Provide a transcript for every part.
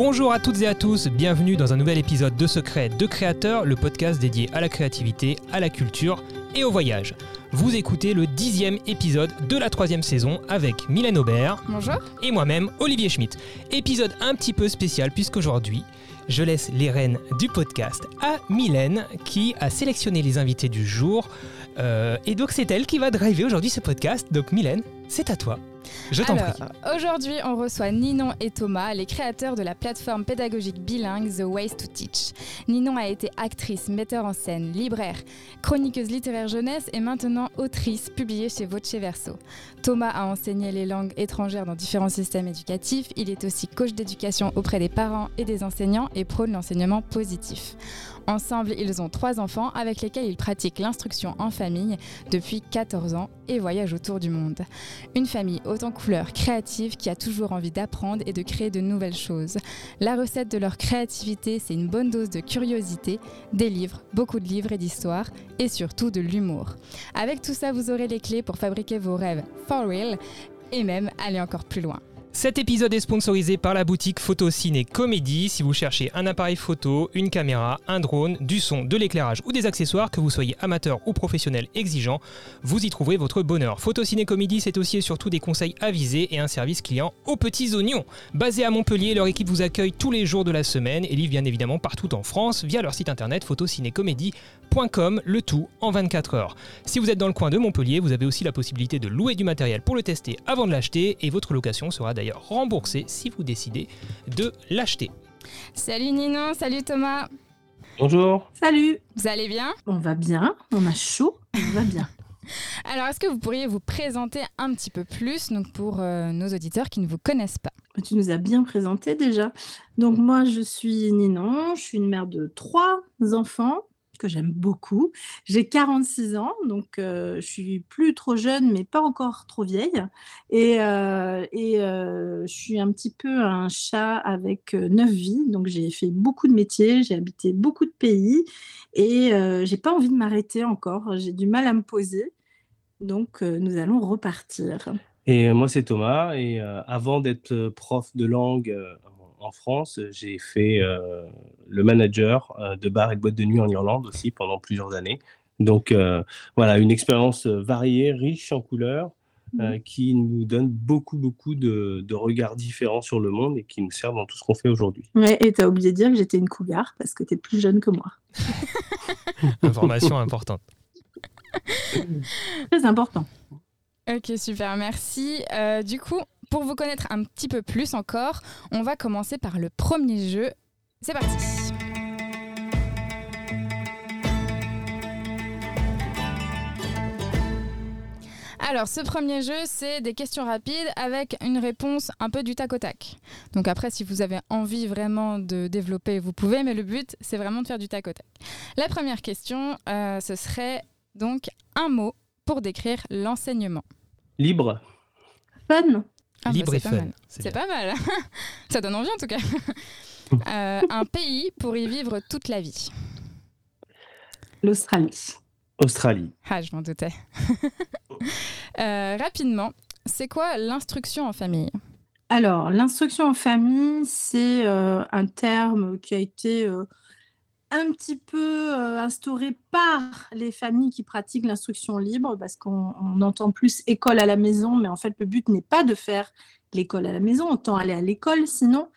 Bonjour à toutes et à tous, bienvenue dans un nouvel épisode de Secret de Créateurs, le podcast dédié à la créativité, à la culture et au voyage. Vous écoutez le dixième épisode de la troisième saison avec Mylène Aubert. Bonjour. Et moi-même, Olivier Schmitt. Épisode un petit peu spécial puisqu'aujourd'hui, je laisse les rênes du podcast à Mylène qui a sélectionné les invités du jour. Euh, et donc c'est elle qui va driver aujourd'hui ce podcast. Donc Mylène, c'est à toi. Je t'en prie. Aujourd'hui, on reçoit Ninon et Thomas, les créateurs de la plateforme pédagogique bilingue The Ways to Teach. Ninon a été actrice, metteur en scène, libraire, chroniqueuse littéraire jeunesse et maintenant autrice publiée chez Voce Verso. Thomas a enseigné les langues étrangères dans différents systèmes éducatifs. Il est aussi coach d'éducation auprès des parents et des enseignants et prône l'enseignement positif. Ensemble, ils ont trois enfants avec lesquels ils pratiquent l'instruction en famille depuis 14 ans et voyagent autour du monde. Une famille haute en couleurs, créative, qui a toujours envie d'apprendre et de créer de nouvelles choses. La recette de leur créativité, c'est une bonne dose de curiosité, des livres, beaucoup de livres et d'histoires, et surtout de l'humour. Avec tout ça, vous aurez les clés pour fabriquer vos rêves for real et même aller encore plus loin. Cet épisode est sponsorisé par la boutique Photo Ciné Comédie. Si vous cherchez un appareil photo, une caméra, un drone, du son, de l'éclairage ou des accessoires, que vous soyez amateur ou professionnel exigeant, vous y trouverez votre bonheur. Photo Ciné Comédie, c'est aussi et surtout des conseils avisés et un service client aux petits oignons. Basé à Montpellier, leur équipe vous accueille tous les jours de la semaine et livre bien évidemment partout en France via leur site internet photocinécomédie.com, le tout en 24 heures. Si vous êtes dans le coin de Montpellier, vous avez aussi la possibilité de louer du matériel pour le tester avant de l'acheter et votre location sera d'ailleurs remboursé si vous décidez de l'acheter. Salut Ninon, salut Thomas. Bonjour. Salut. Vous allez bien? On va bien, on a chaud, on va bien. Alors, est-ce que vous pourriez vous présenter un petit peu plus donc pour euh, nos auditeurs qui ne vous connaissent pas? Tu nous as bien présenté déjà. Donc moi, je suis Ninon, je suis une mère de trois enfants que j'aime beaucoup. J'ai 46 ans, donc euh, je suis plus trop jeune, mais pas encore trop vieille. Et, euh, euh, je suis un petit peu un chat avec neuf vies. Donc j'ai fait beaucoup de métiers, j'ai habité beaucoup de pays et j'ai pas envie de m'arrêter encore. J'ai du mal à me poser. Donc nous allons repartir. Et moi, c'est Thomas. Et avant d'être prof de langue en France, j'ai fait euh, le manager euh, de bar et de boîte de nuit en Irlande aussi pendant plusieurs années. Donc euh, voilà, une expérience variée, riche en couleurs, mmh. qui nous donne beaucoup, beaucoup de, regards différents sur le monde et qui nous servent dans tout ce qu'on fait aujourd'hui. Ouais, et tu as oublié de dire que j'étais une cougar parce que tu es plus jeune que moi. Information importante. Très important. Ok, super, merci. du coup, pour vous connaître un petit peu plus encore, on va commencer par le premier jeu. C'est parti Alors, ce premier jeu, c'est des questions rapides avec une réponse un peu du tac au tac. Donc après, si vous avez envie vraiment de développer, vous pouvez, mais le but, c'est vraiment de faire du tac au tac. La première question, euh, ce serait donc un mot pour décrire l'enseignement. Libre. Fun. Ah, bah, Libre et fun. C'est pas mal. Ça donne envie en tout cas. Euh, un pays pour y vivre toute la vie. L'Australie. Australie. Ah, je m'en doutais. Euh, rapidement, c'est quoi l'instruction en famille? Alors, l'instruction en famille, c'est euh, un terme qui a été un petit peu instauré par les familles qui pratiquent l'instruction libre, parce qu'on entend plus école à la maison, mais en fait, le but n'est pas de faire l'école à la maison, on tend aller à l'école sinon.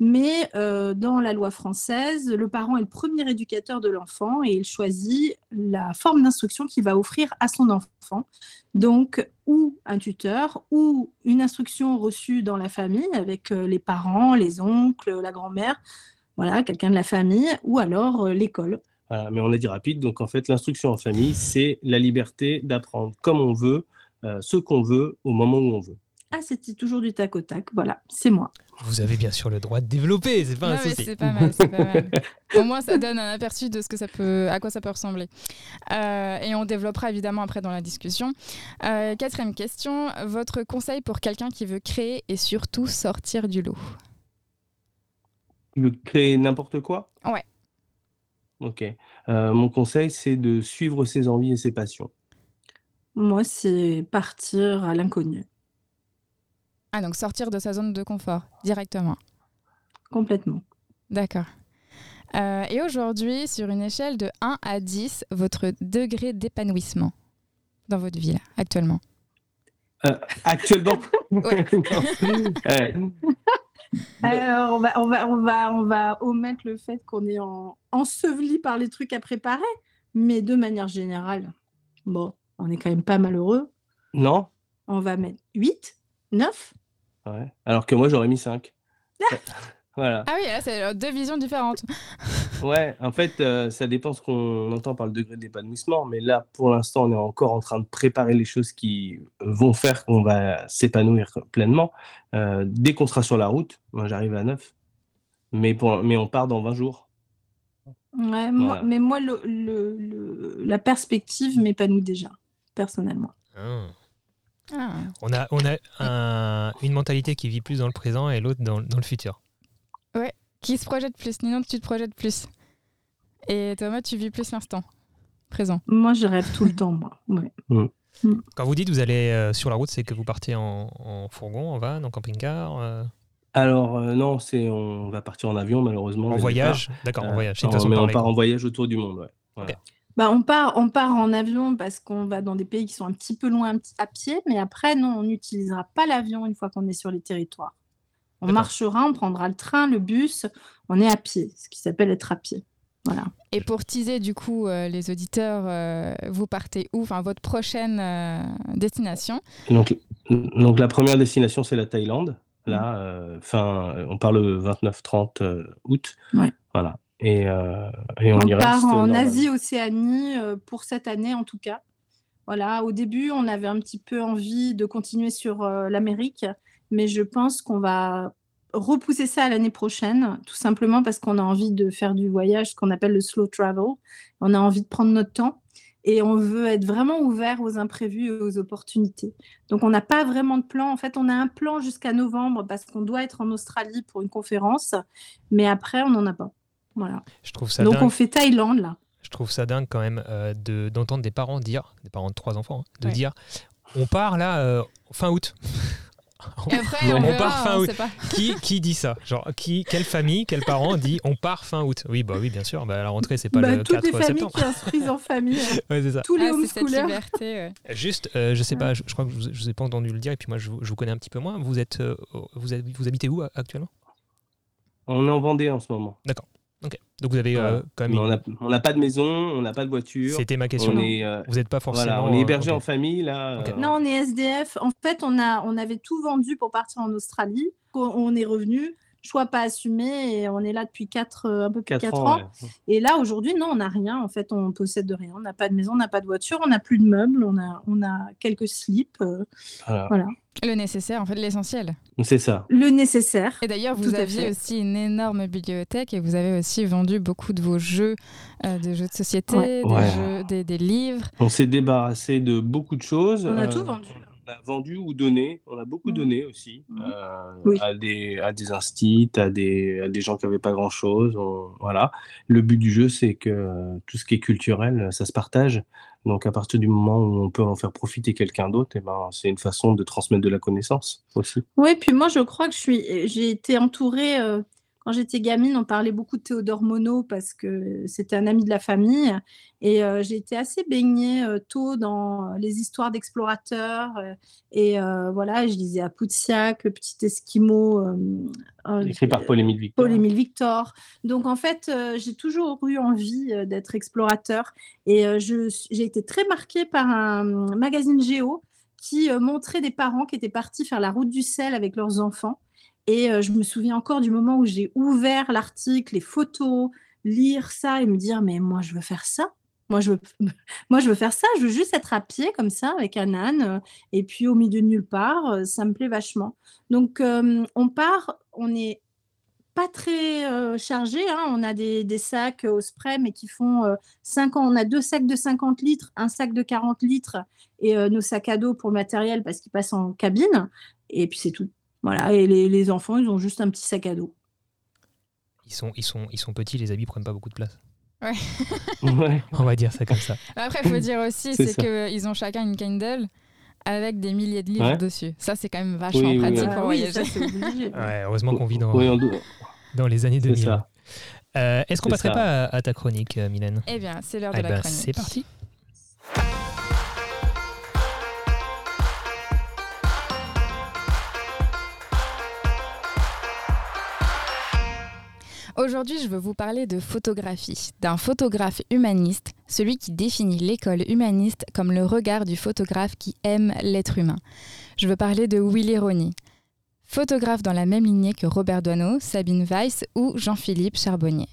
Mais dans la loi française, le parent est le premier éducateur de l'enfant et il choisit la forme d'instruction qu'il va offrir à son enfant. Donc, ou un tuteur, ou une instruction reçue dans la famille avec les parents, les oncles, la grand-mère, voilà, quelqu'un de la famille, ou alors euh, l'école. mais on a dit rapide, donc en fait, l'instruction en famille, c'est la liberté d'apprendre comme on veut, euh, ce qu'on veut, au moment où on veut. Ah, c'était toujours du tac au tac, voilà, c'est moi. Vous avez bien sûr le droit de développer, c'est pas un souci. C'est pas mal, c'est pas mal. Au moins, ça donne un aperçu de ce que ça peut, à quoi ça peut ressembler. Euh, et on développera évidemment après dans la discussion. quatrième question, votre conseil pour quelqu'un qui veut créer et surtout sortir du lot? Créer n'importe quoi? Ouais. OK. Euh, mon conseil, c'est de suivre ses envies et ses passions. Moi, c'est partir à l'inconnu. Ah donc sortir de sa zone de confort directement? complètement. D'accord. Euh, et aujourd'hui, sur une échelle de 1 à 10, votre degré d'épanouissement dans votre vie, là, actuellement? Euh, actuellement? Euh, Alors, on va, on, va, on, va, on va omettre le fait qu'on est en, enseveli par les trucs à préparer, mais de manière générale, bon, on est quand même pas malheureux. Non On va mettre 8, 9. Ouais. Alors que moi, j'aurais mis 5. voilà. Ah oui, là, c'est euh, deux visions différentes. Ouais, en fait, euh, ça dépend ce qu'on entend par le degré d'épanouissement. Mais là, pour l'instant, on est encore en train de préparer les choses qui vont faire qu'on va s'épanouir pleinement. Euh, dès qu'on sera sur la route, moi, j'arrive à 9. Mais, pour, mais on part dans 20 jours. Ouais, moi- mais moi, le, le- le- la perspective m'épanouit déjà, personnellement. Ah. Ah. On a, on a un- une mentalité qui vit plus dans le présent et l'autre dans, dans le futur. Qui se projette plus Ninon, tu te projettes plus. Et Thomas, tu vis plus l'instant présent. Moi, je rêve tout le temps, moi. Ouais. Quand vous dites vous allez euh, sur la route, c'est que vous partez en, en fourgon, en van, en camping-car, euh, Alors, euh, non, c'est on va partir en avion, malheureusement. en voyage D'accord, en voyage. Non, façon mais on part en voyage autour du monde. Ouais. Voilà. Ok. Bah, on, part, on part en avion parce qu'on va dans des pays qui sont un petit peu loin un petit- à pied, mais après, non, on n'utilisera pas l'avion une fois qu'on est sur les territoires. On marchera, on prendra le train, le bus, on est à pied, ce qui s'appelle être à pied. Voilà. Et pour teaser du coup euh, les auditeurs, euh, vous partez où? Enfin, votre prochaine euh, destination Donc, donc la première destination, c'est la Thaïlande. Là, euh, fin, on part le 29-30 euh, août. Ouais. Voilà. Et, euh, et on, On, y part reste. en normalement. Asie, Océanie, euh, pour cette année en tout cas. Voilà, au début, on avait un petit peu envie de continuer sur euh, l'Amérique, mais je pense qu'on va repousser ça à l'année prochaine, tout simplement parce qu'on a envie de faire du voyage, ce qu'on appelle le slow travel. On a envie de prendre notre temps et on veut être vraiment ouvert aux imprévus et aux opportunités. Donc, on n'a pas vraiment de plan. En fait, on a un plan jusqu'à novembre parce qu'on doit être en Australie pour une conférence, mais après, on n'en a pas. Voilà. Je trouve ça Donc, dingue. on fait Thaïlande là. Je trouve ça dingue quand même euh, de- d'entendre des parents dire, des parents de trois enfants, hein, de Ouais. dire on part là euh, fin août. Après, on, On verra, part fin on août. sait pas. qui, qui dit ça Genre, qui, quelle famille, quel parent dit on part fin août Oui, bah oui, bien sûr. Bah, la rentrée, c'est pas Bah, le toutes 4 les familles septembre. qui instruisent en famille, hein. Ouais, c'est ça. tous les Ah, c'est cette homeschoolers. liberté. ouais. Juste, euh, je sais pas, je, je crois que je vous, je vous ai pas entendu le dire, et puis moi, je, vous- je vous connais un petit peu moins. Vous êtes, euh, vous, êtes- vous habitez où euh, actuellement? On est en Vendée en ce moment. Ok. Donc vous avez euh, quand même. on n'a pas de maison, on n'a pas de voiture. C'était ma question. On est, euh, Vous n'êtes pas forcément. voilà, on est hébergé euh, en ok. famille là. Euh, Non, on est SDF. En fait, on, a, on avait tout vendu pour partir en Australie. On est revenu, choix pas assumé, et on est là depuis quatre, euh, un peu plus de quatre 4 ans. ans. ouais. Et là, aujourd'hui, non, on n'a rien. En fait, on possède de rien. On n'a pas de maison, on n'a pas de voiture, on n'a plus de meubles, on a, on a quelques slips, euh, Voilà. Le nécessaire, en fait, l'essentiel. C'est ça. le nécessaire. Et d'ailleurs, vous aviez aussi une énorme bibliothèque et vous avez aussi vendu beaucoup de vos jeux, euh, de jeux de société, Ouais. des, Ouais. jeux, des, des livres. On s'est débarrassé de beaucoup de choses. On a euh, tout vendu. On a vendu ou donné. On a beaucoup Mhm. donné aussi Mhm. euh, Oui. à, des, à des instits, à des, à des gens qui n'avaient pas grand-chose. on- Voilà. Le but du jeu, c'est que tout ce qui est culturel, ça se partage. Donc, à partir du moment où on peut en faire profiter quelqu'un d'autre, eh ben, c'est une façon de transmettre de la connaissance aussi. Oui, puis moi, je crois que je suis, j'ai été entourée, euh, quand j'étais gamine, on parlait beaucoup de Théodore Monod parce que c'était un ami de la famille. Et euh, j'ai été assez baignée euh, tôt dans les histoires d'explorateurs. euh, et euh, voilà, je lisais Apoutsiak, le petit Esquimau. Écrit par Paul-Émile Victor. Paul-Émile Victor. Donc en fait, j'ai toujours eu envie d'être explorateur et j'ai été très marquée par un magazine Géo qui montrait des parents qui étaient partis faire la route du sel avec leurs enfants. Et euh, je me souviens encore du moment où j'ai ouvert l'article, les photos, lire ça et me dire mais moi je veux faire ça. Moi je veux, moi je veux faire ça. Je veux juste être à pied comme ça avec un âne euh, et puis au milieu de nulle part. euh, Ça me plaît vachement. Donc on part, on est pas très chargé. hein. On a des, des sacs au spray, mais qui font euh, 5 ans. On a deux sacs de 50 litres, un sac de 40 litres et nos sacs à dos pour le matériel parce qu'ils passent en cabine. Et puis c'est tout. Voilà. Et les, les enfants, ils ont juste un petit sac à dos. Ils sont, ils, sont, ils sont petits, les habits prennent pas beaucoup de place. Ouais. On va dire ça comme ça. Après, il faut dire aussi, C'est qu'ils ont chacun une Kindle avec des milliers de livres Ouais. dessus. Ça, c'est quand même vachement Oui, oui, pratique oui. pour Ah oui, voyager. ça. Ouais, heureusement qu'on vit dans. Oui, on doit- Dans les années C'est 2000. ça. Euh, Est-ce qu'on C'est passerait ça. pas à, à ta chronique, euh, Mylène? Eh bien, c'est l'heure de Eh la ben, chronique. C'est parti. Aujourd'hui, je veux vous parler de photographie, d'un photographe humaniste, celui qui définit l'école humaniste comme le regard du photographe qui aime l'être humain. Je veux parler de Willy Roni, photographe dans la même lignée que Robert Doisneau, Sabine Weiss ou Jean-Philippe Charbonnier.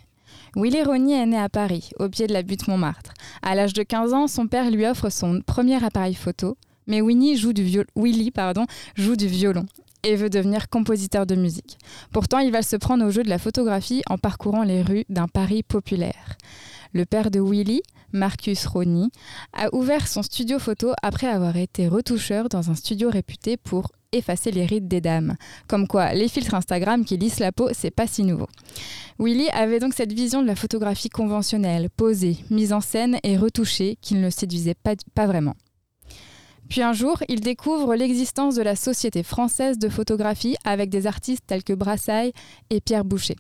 Willy Roni est né à Paris, au pied de la butte Montmartre. À l'âge de 15 ans, son père lui offre son premier appareil photo, mais Winnie joue du Willy pardon, joue du violon et veut devenir compositeur de musique. Pourtant, il va se prendre au jeu de la photographie en parcourant les rues d'un Paris populaire. Le père de Willy, Marcus Roni, a ouvert son studio photo après avoir été retoucheur dans un studio réputé pour effacer les rides des dames. Comme quoi, les filtres Instagram qui lissent la peau, c'est pas si nouveau. Willy avait donc cette vision de la photographie conventionnelle, posée, mise en scène et retouchée, qui ne le séduisait pas, pas vraiment. Puis un jour, il découvre l'existence de la Société française de photographie avec des artistes tels que Brassailles et Pierre Boucher.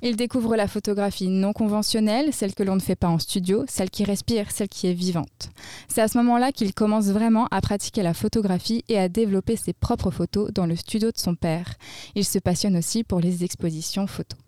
Il découvre la photographie non conventionnelle, celle que l'on ne fait pas en studio, celle qui respire, celle qui est vivante. C'est à ce moment-là qu'il commence vraiment à pratiquer la photographie et à développer ses propres photos dans le studio de son père. Il se passionne aussi pour les expositions photos.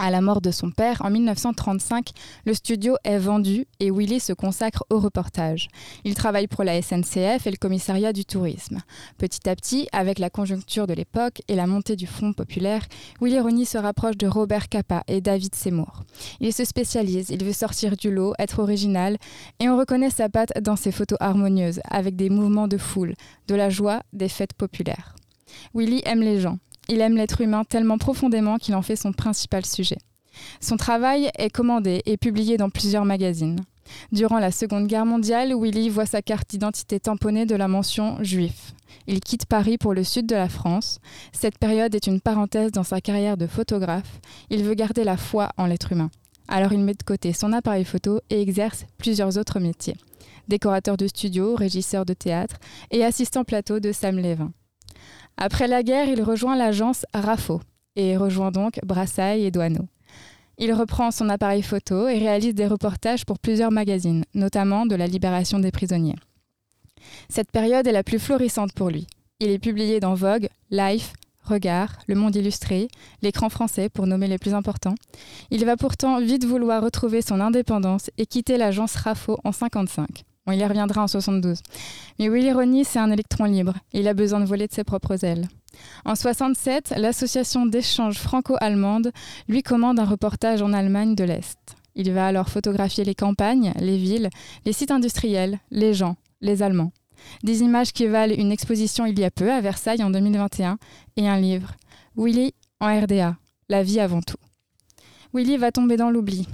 À la mort de son père, en 1935, le studio est vendu et Willy se consacre au reportage. Il travaille pour la SNCF et le commissariat du tourisme. Petit à petit, avec la conjoncture de l'époque et la montée du Front populaire, Willy Roni se rapproche de Robert Capa et David Seymour. Il se spécialise, il veut sortir du lot, être original, et on reconnaît sa patte dans ses photos harmonieuses, avec des mouvements de foule, de la joie, des fêtes populaires. Willy aime les gens. Il aime l'être humain tellement profondément qu'il en fait son principal sujet. Son travail est commandé et publié dans plusieurs magazines. Durant la Seconde Guerre mondiale, Willy voit sa carte d'identité tamponnée de la mention juif. Il quitte Paris pour le sud de la France. Cette période est une parenthèse dans sa carrière de photographe. Il veut garder la foi en l'être humain. Alors il met de côté son appareil photo et exerce plusieurs autres métiers. Décorateur de studio, régisseur de théâtre et assistant plateau de Sam Lévin. Après la guerre, il rejoint l'agence RAFO et rejoint donc Brassailles et Douaneau. Il reprend son appareil photo et réalise des reportages pour plusieurs magazines, notamment de la libération des prisonniers. Cette période est la plus florissante pour lui. Il est publié dans Vogue, Life, Regard, Le Monde Illustré, L'écran français pour nommer les plus importants. Il va pourtant vite vouloir retrouver son indépendance et quitter l'agence RAFO en 55. Il y reviendra en 72. Mais Willy Roni, c'est un électron libre. Il a besoin de voler de ses propres ailes. En 67, l'association d'échange franco-allemande lui commande un reportage en Allemagne de l'Est. Il va alors photographier les campagnes, les villes, les sites industriels, les gens, les Allemands. Des images qui valent une exposition il y a peu à Versailles en 2021 et un livre, Willy en RDA, la vie avant tout. Willy va tomber dans l'oubli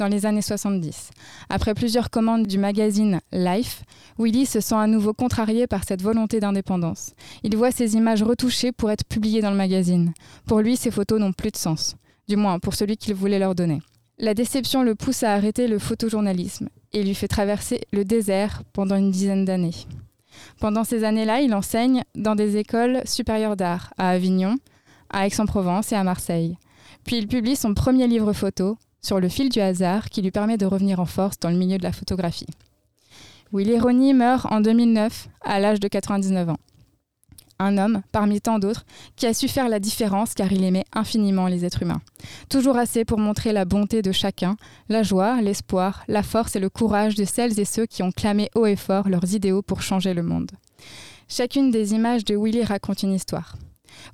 dans les années 70. Après plusieurs commandes du magazine Life, Willy se sent à nouveau contrarié par cette volonté d'indépendance. Il voit ses images retouchées pour être publiées dans le magazine. Pour lui, ces photos n'ont plus de sens, du moins pour celui qu'il voulait leur donner. La déception le pousse à arrêter le photojournalisme et lui fait traverser le désert pendant une dizaine d'années. Pendant ces années-là, il enseigne dans des écoles supérieures d'art à Avignon, à Aix-en-Provence et à Marseille. Puis il publie son premier livre photo, Sur le fil du hasard, qui lui permet de revenir en force dans le milieu de la photographie. Willy Roni meurt en 2009 à l'âge de 99 ans. Un homme, parmi tant d'autres, qui a su faire la différence car il aimait infiniment les êtres humains. Toujours assez pour montrer la bonté de chacun, la joie, l'espoir, la force et le courage de celles et ceux qui ont clamé haut et fort leurs idéaux pour changer le monde. Chacune des images de Willy raconte une histoire.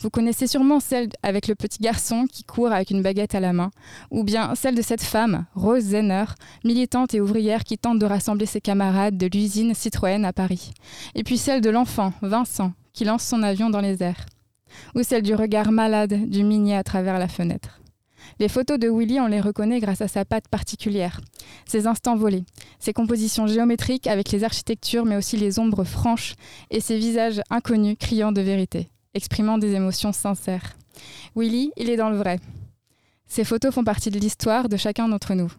Vous connaissez sûrement celle avec le petit garçon qui court avec une baguette à la main, ou bien celle de cette femme, Rose Zenner, militante et ouvrière qui tente de rassembler ses camarades de l'usine Citroën à Paris. Et puis celle de l'enfant, Vincent, qui lance son avion dans les airs. Ou celle du regard malade du minier à travers la fenêtre. Les photos de Willy, on les reconnaît grâce à sa patte particulière, ses instants volés, ses compositions géométriques avec les architectures mais aussi les ombres franches et ses visages inconnus criant de vérité exprimant des émotions sincères. Willy, il est dans le vrai. Ces photos font partie de l'histoire de chacun d'entre nous.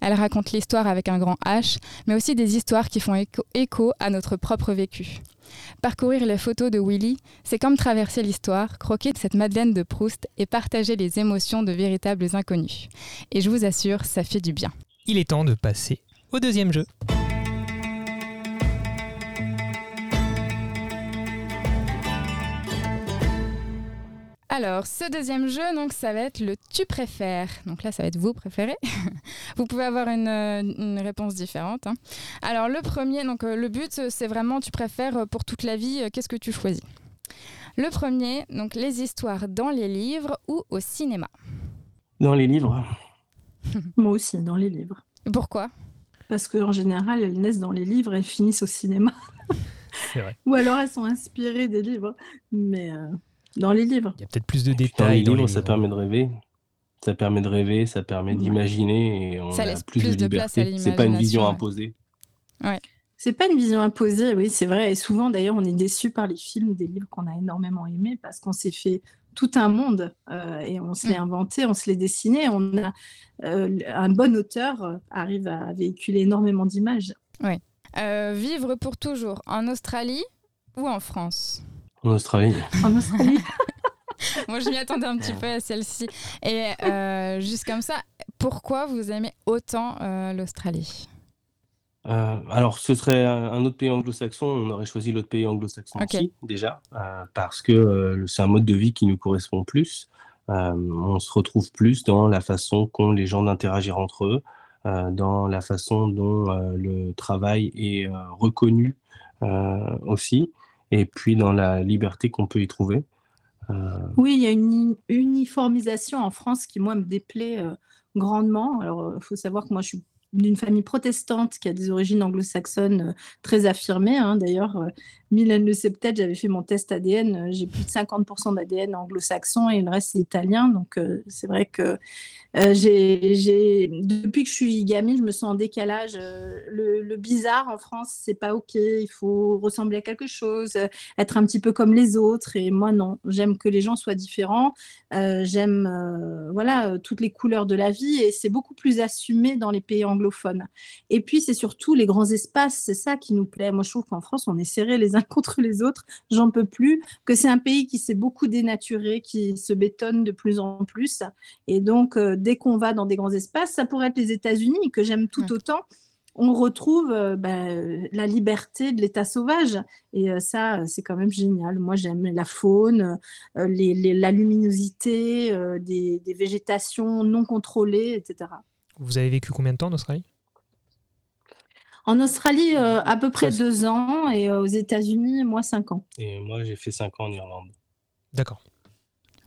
Elle raconte l'histoire avec un grand H, mais aussi des histoires qui font écho, à notre propre vécu. Parcourir les photos de Willy, c'est comme traverser l'histoire, croquer cette Madeleine de Proust et partager les émotions de véritables inconnus. Et je vous assure, ça fait du bien. Il est temps de passer au deuxième jeu. Alors, ce deuxième jeu, donc, ça va être le tu préfères. Donc là, ça va être vous préférez. vous pouvez avoir une, euh, une réponse différente. hein. Alors, le premier, donc, euh, le but, euh, c'est vraiment tu préfères pour toute la vie, qu'est-ce que tu choisis? Le premier, donc, les histoires dans les livres ou au cinéma? Dans les livres, Moi aussi, dans les livres. Pourquoi? Parce qu'en général, elles naissent dans les livres et elles finissent au cinéma. C'est vrai. Ou alors elles sont inspirées des livres. Mais euh, dans les livres. Il y a peut-être plus de dans les détails. dans livres, les ça permet de rêver. Ça permet de rêver, ça permet Ouais. d'imaginer et on Ça a laisse plus, plus de de place à liberté. C'est pas une vision imposée. C'est pas une vision imposée, oui, c'est vrai. Et souvent, d'ailleurs, on est déçu par les films, des livres qu'on a énormément aimés parce qu'on s'est fait tout un monde euh, et on se l'est Mm. inventé, on se l'est dessiné. On a euh, un bon auteur euh, arrive à véhiculer énormément d'images. Euh, Vivre pour toujours en Australie ou en France? En Australie. En Australie, Moi, je m'y attendais un petit peu à celle-ci. Et euh, juste comme ça, pourquoi vous aimez autant euh, l'Australie? Euh, alors, ce serait un autre pays anglo-saxon, on aurait choisi l'autre pays anglo-saxon Ok. aussi, déjà, euh, parce que euh, c'est un mode de vie qui nous correspond plus. Euh, on se retrouve plus dans la façon qu'ont les gens d'interagir entre eux, euh, dans la façon dont euh, le travail est euh, reconnu euh, aussi, et puis dans la liberté qu'on peut y trouver. Euh, oui, il y a une uni- uniformisation en France qui, moi, me déplaît euh, grandement. Alors, il faut savoir que moi, je suis d'une famille protestante qui a des origines anglo-saxonnes euh, très affirmées. hein. D'ailleurs, euh, Mylène le peut-être, j'avais fait mon test ADN, euh, j'ai plus de 50% d'ADN anglo-saxon et le reste c'est italien. Donc euh, c'est vrai que euh, j'ai, depuis que je suis gamine, je me sens en décalage. Le, bizarre en France, c'est pas ok. Il faut ressembler à quelque chose, être un petit peu comme les autres. Et moi non, j'aime que les gens soient différents. J'aime voilà toutes les couleurs de la vie et c'est beaucoup plus assumé dans les pays anglophones. Et puis c'est surtout les grands espaces, c'est ça qui nous plaît. Moi je trouve qu'en France on est serrés les uns contre les autres, j'en peux plus. Que c'est un pays qui s'est beaucoup dénaturé, qui se bétonne de plus en plus. Et donc euh, dès qu'on va dans des grands espaces, ça pourrait être les États-Unis que j'aime tout autant. On retrouve euh, bah, euh, la liberté de l'état sauvage et euh, ça c'est quand même génial. Moi j'aime la faune, euh, les- les- la luminosité, euh, des, des végétations non contrôlées, etc. Vous avez vécu combien de temps en Australie? En Australie, euh, à peu près deux ans et euh, aux États-Unis, moi, cinq ans. et moi, j'ai fait 5 ans en Irlande. D'accord.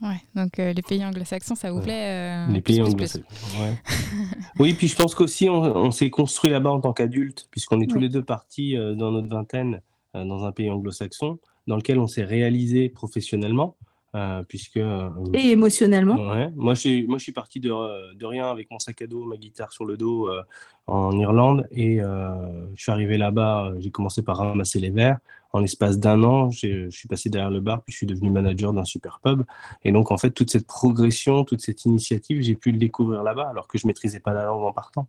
Ouais, donc euh, les pays anglo-saxons, ça vous plaît euh, Les pays anglo-saxons. ouais. oui, puis je pense qu'aussi, on, on s'est construit là-bas en tant qu'adultes, puisqu'on est tous les deux partis euh, dans notre vingtaine euh, dans un pays anglo-saxon, dans lequel on s'est réalisé professionnellement, euh, puisque. euh, Et émotionnellement? Ouais. Moi, je suis, moi, je suis parti de, de rien avec mon sac à dos, ma guitare sur le dos euh, en Irlande. Et je suis arrivé là-bas, j'ai commencé par ramasser les verres. En l'espace d'un an, je suis passé derrière le bar, puis je suis devenu manager d'un super pub. Et donc, en fait, toute cette progression, toute cette initiative, j'ai pu le découvrir là-bas, alors que je maîtrisais pas la langue en partant.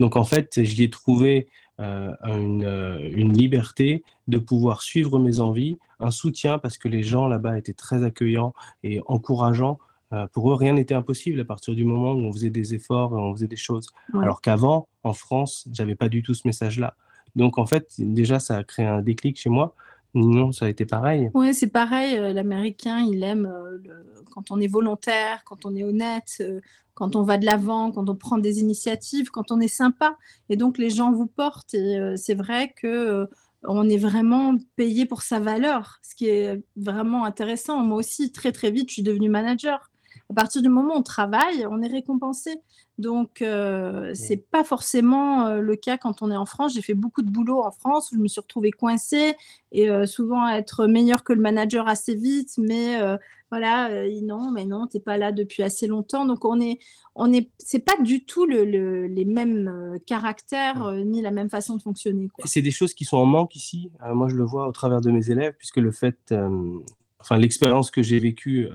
Donc, en fait, j'y ai trouvé euh, une, euh, une liberté de pouvoir suivre mes envies, un soutien, parce que les gens là-bas étaient très accueillants et encourageants. Euh, pour eux, rien n'était impossible à partir du moment où on faisait des efforts et on faisait des choses. Ouais. Alors qu'avant, en France, j'avais pas du tout ce message-là. Donc en fait, déjà, ça a créé un déclic chez moi. Non, ça a été pareil. Ouais, c'est pareil. euh, L'Américain, il aime euh, quand on est volontaire, quand on est honnête, euh, quand on va de l'avant, quand on prend des initiatives, quand on est sympa. Et donc, les gens vous portent. Et c'est vrai que on est vraiment payé pour sa valeur, ce qui est vraiment intéressant. Moi aussi, très très vite, je suis devenue manager. À partir du moment où on travaille, on est récompensé. Donc, euh, c'est pas forcément euh, le cas quand on est en France. J'ai fait beaucoup de boulot en France où je me suis retrouvée coincée et euh, souvent être meilleur que le manager assez vite, mais euh, voilà, non, mais non, t'es pas là depuis assez longtemps. Donc, on est, on est, c'est pas du tout le, le- les mêmes caractères ni la même façon de fonctionner. C'est des choses qui sont en manque ici. Moi, je le vois au travers de mes élèves, puisque le fait, enfin, l'expérience que j'ai vécue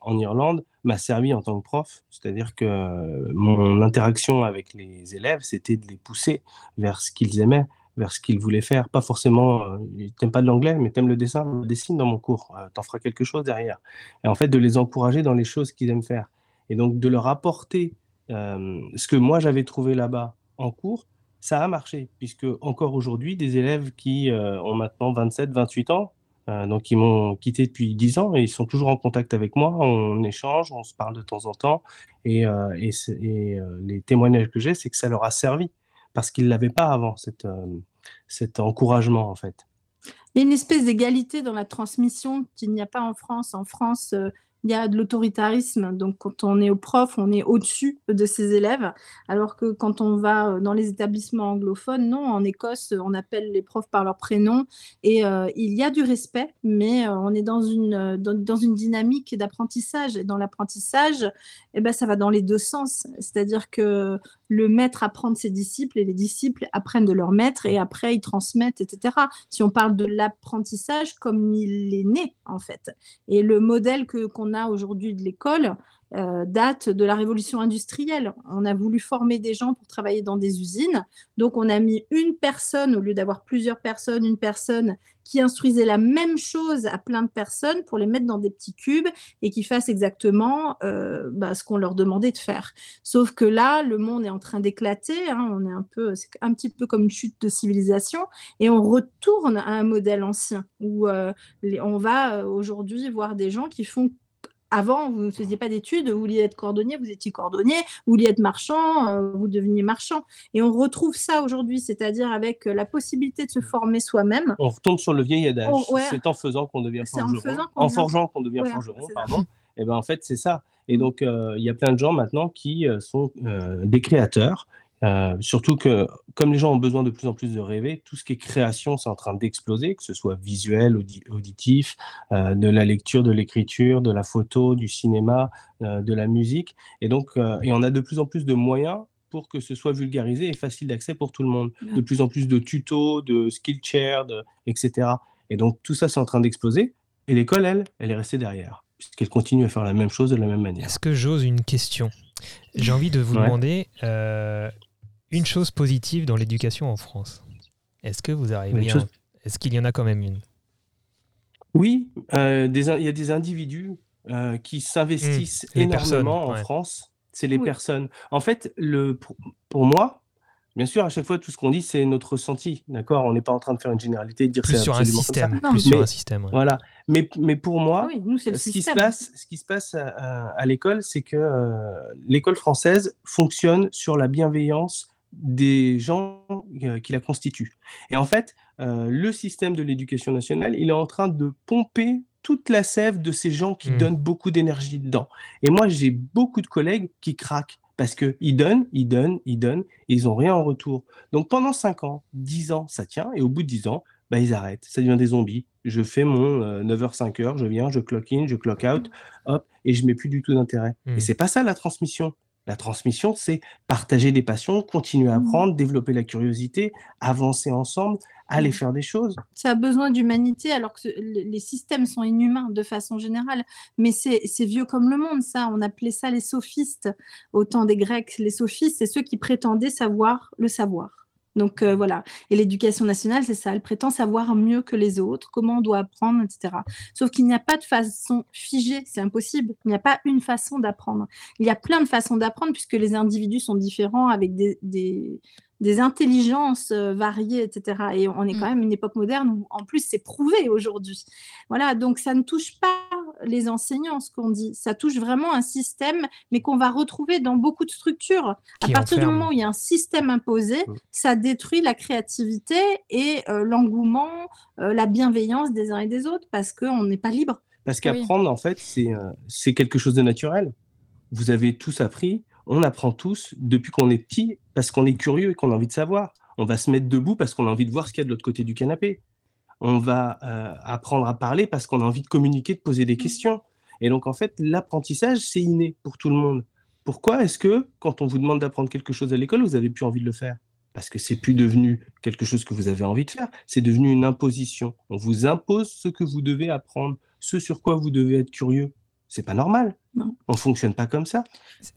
en Irlande m'a servi en tant que prof. C'est-à-dire que mon interaction avec les élèves, c'était de les pousser vers ce qu'ils aimaient, vers ce qu'ils voulaient faire. Pas forcément, euh, t'aimes pas de l'anglais, mais t'aimes le dessin, dessine dans mon cours, euh, t'en feras quelque chose derrière. Et en fait, de les encourager dans les choses qu'ils aiment faire. Et donc, de leur apporter euh, ce que moi j'avais trouvé là-bas en cours, ça a marché, puisque encore aujourd'hui, des élèves qui ont maintenant 27, 28 ans, donc ils m'ont quitté depuis 10 ans et ils sont toujours en contact avec moi, on échange, on se parle de temps en temps, et, et, et les témoignages que j'ai, c'est que ça leur a servi parce qu'ils ne l'avaient pas avant, euh, cet encouragement en fait. Il y a une espèce d'égalité dans la transmission qu'il n'y a pas en France. En France, euh, il y a de l'autoritarisme. Donc, quand on est au prof, on est au-dessus de ses élèves. Alors que quand on va euh, dans les établissements anglophones, non, en Écosse, on appelle les profs par leur prénom. Et euh, il y a du respect, mais euh, on est dans une, dans, une dynamique d'apprentissage. Et dans l'apprentissage, eh ben, ça va dans les deux sens. C'est-à-dire que le maître apprend de ses disciples et les disciples apprennent de leur maître et après ils transmettent, etc. Si on parle de l'apprentissage comme il est né, en fait. Et le modèle que, qu'on aujourd'hui de l'école euh, date de la révolution industrielle. On a voulu former des gens pour travailler dans des usines. Donc, on a mis une personne, au lieu d'avoir plusieurs personnes, une personne qui instruisait la même chose à plein de personnes pour les mettre dans des petits cubes et qui fassent exactement euh, bah, ce qu'on leur demandait de faire. Sauf que là, le monde est en train d'éclater. Hein. on est un peu, c'est un petit peu comme une chute de civilisation et on retourne à un modèle ancien où euh, on va aujourd'hui voir des gens qui font avant, vous ne faisiez pas d'études, vous vouliez être cordonnier, vous étiez cordonnier, vous vouliez être marchand, euh, vous deveniez marchand. Et on retrouve ça aujourd'hui, c'est-à-dire avec euh, la possibilité de se former soi-même. On retombe sur le vieil adage. C'est en faisant qu'on devient forgeron. En, forgeant qu'on devient forgeron, pardon. Et eh ben en fait, c'est ça. Et mm. donc, euh, il y a plein de gens maintenant qui sont des créateurs euh, surtout que, comme les gens ont besoin de plus en plus de rêver, tout ce qui est création, c'est en train d'exploser, que ce soit visuel, auditif, euh, de la lecture, de l'écriture, de la photo, du cinéma, euh, de la musique. Et donc, et on a de plus en plus de moyens pour que ce soit vulgarisé et facile d'accès pour tout le monde. De plus en plus de tutos, de skill chair, etc. Et donc, tout ça, c'est en train d'exploser. Et l'école, elle, elle est restée derrière, puisqu'elle continue à faire la même chose de la même manière. Est-ce que j'ose une question? J'ai envie de vous demander, une chose positive dans l'éducation en France. Est-ce que vous arrivez à... Est-ce qu'il y en a quand même une? Oui, euh, il y a des individus euh, qui s'investissent mmh, énormément en France. C'est les personnes. En fait, le, pour, moi, bien sûr, à chaque fois, tout ce qu'on dit, c'est notre ressenti. D'accord? On n'est pas en train de faire une généralité, de dire c'est sur un système. Plus sur un système. Voilà. Mais, mais pour moi, ce, qui se passe, ce qui se passe à, l'école, c'est que euh, l'école française fonctionne sur la bienveillance des gens euh, qui la constituent. Et en fait, euh, le système de l'éducation nationale, il est en train de pomper toute la sève de ces gens qui mmh. donnent beaucoup d'énergie dedans. Et moi, j'ai beaucoup de collègues qui craquent parce qu'ils donnent, ils donnent, ils donnent, et ils n'ont rien en retour. Donc pendant 5 ans, 10 ans, ça tient, et au bout de 10 ans, bah, ils arrêtent. Ça devient des zombies. Je fais mon 9h, 5h, je viens, je clock in, je clock out, hop, et je mets plus du tout d'intérêt. Et mmh. c'est pas ça la transmission. La transmission, c'est partager des passions, continuer à mmh. apprendre, développer la curiosité, avancer ensemble, aller mmh. faire des choses. Ça a besoin d'humanité alors que les systèmes sont inhumains de façon générale. Mais c'est vieux comme le monde, ça. On appelait ça les sophistes au temps des Grecs. Les sophistes, c'est ceux qui prétendaient savoir le savoir. Donc euh, voilà. Et l'éducation nationale, c'est ça. Elle prétend savoir mieux que les autres, comment on doit apprendre, etc. Sauf qu'il n'y a pas de façon figée, c'est impossible. Il n'y a pas une façon d'apprendre. Il y a plein de façons d'apprendre puisque les individus sont différents avec des, des intelligences euh, variées, etc. Et on est quand mmh. même une époque moderne où, en plus, c'est prouvé aujourd'hui. Voilà, donc ça ne touche pas les enseignants, ce qu'on dit. Ça touche vraiment un système, mais qu'on va retrouver dans beaucoup de structures. à partir du moment où il y a un système imposé, mmh. ça détruit la créativité et euh, l'engouement, euh, la bienveillance des uns et des autres, parce qu'on n'est pas libre. Parce qu'apprendre, en fait, c'est quelque chose de naturel. Vous avez tous appris, on apprend tous depuis qu'on est petit parce qu'on est curieux et qu'on a envie de savoir. On va se mettre debout parce qu'on a envie de voir ce qu'il y a de l'autre côté du canapé. On va euh, apprendre à parler parce qu'on a envie de communiquer, de poser des mmh. questions. Et donc, en fait, l'apprentissage, c'est inné pour tout le monde. Pourquoi est-ce que, quand on vous demande d'apprendre quelque chose à l'école, vous n'avez plus envie de le faire? Parce que c'est plus devenu quelque chose que vous avez envie de faire, c'est devenu une imposition. On vous impose ce que vous devez apprendre, ce sur quoi vous devez être curieux. C'est pas normal. Non. On fonctionne pas comme ça.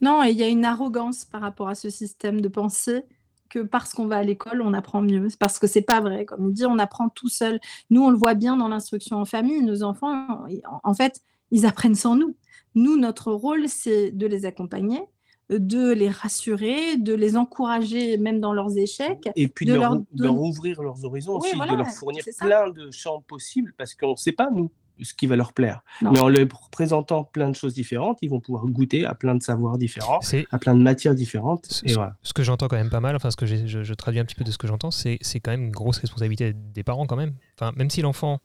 Non, et il y a une arrogance par rapport à ce système de pensée que parce qu'on va à l'école, on apprend mieux. C'est parce que c'est pas vrai. Comme on dit, on apprend tout seul. Nous, on le voit bien dans l'instruction en famille. Nos enfants, en fait, ils apprennent sans nous. Nous, notre rôle, c'est de les accompagner, de les rassurer, de les encourager même dans leurs échecs. Et puis de, leur, ouvrir leurs horizons aussi, de leur fournir plein de champs possibles parce qu'on ne sait pas, nous, ce qui va leur plaire. Mais en leur présentant plein de choses différentes, ils vont pouvoir goûter à plein de savoirs différents, à plein de matières différentes. Ce, ce que j'entends quand même pas mal, enfin ce que je, je, traduis un petit peu de ce que j'entends, c'est quand même une grosse responsabilité des parents quand même. Enfin, même si l'enfant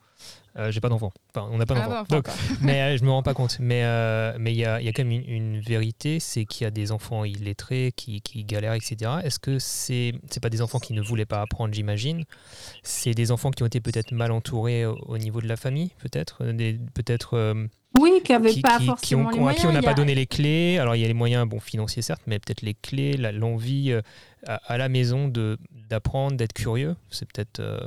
euh, j'ai pas d'enfant. Enfin, on n'a pas ah d'enfant. mais euh, je me rends pas compte. Mais euh, mais il y a, y a, quand même une, vérité, c'est qu'il y a des enfants illettrés qui, qui galèrent, etc. Est-ce que c'est c'est pas des enfants qui ne voulaient pas apprendre, j'imagine? C'est des enfants qui ont été peut-être mal entourés au, niveau de la famille, peut-être, peut-être. Oui, qui n'avaient pas forcément les moyens. À qui on n'a pas donné les clés. Alors il y a les moyens, bon financiers certes, mais peut-être les clés, l'envie à, la maison de d'apprendre, d'être curieux C'est peut-être. Euh,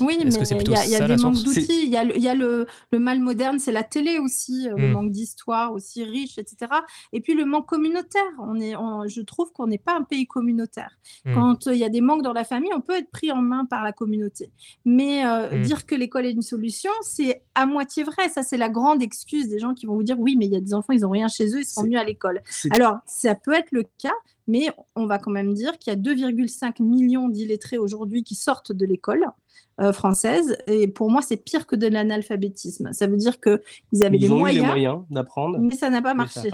oui, mais il y a, des manques d'outils. Il y a, le, y a le, le, mal moderne, c'est la télé aussi, euh, le hmm. manque d'histoire aussi riche, etc. Et puis le manque communautaire. On est, je trouve qu'on n'est pas un pays communautaire. Hmm. Quand euh, il y a des manques dans la famille, on peut être pris en main par la communauté. Mais hmm. dire que l'école est une solution, c'est à moitié vrai. Ça, c'est la grande excuse des gens qui vont vous dire oui, mais il y a des enfants, ils n'ont rien chez eux, ils seront mieux à l'école. Alors, ça peut être le cas, mais on va quand même dire qu'il y a 2,5 millions d'illettrés aujourd'hui qui sortent de l'école euh, française. Et pour moi, c'est pire que de l'analphabétisme. Ça veut dire qu'ils avaient des moyens, d'apprendre, mais ça n'a pas, marché.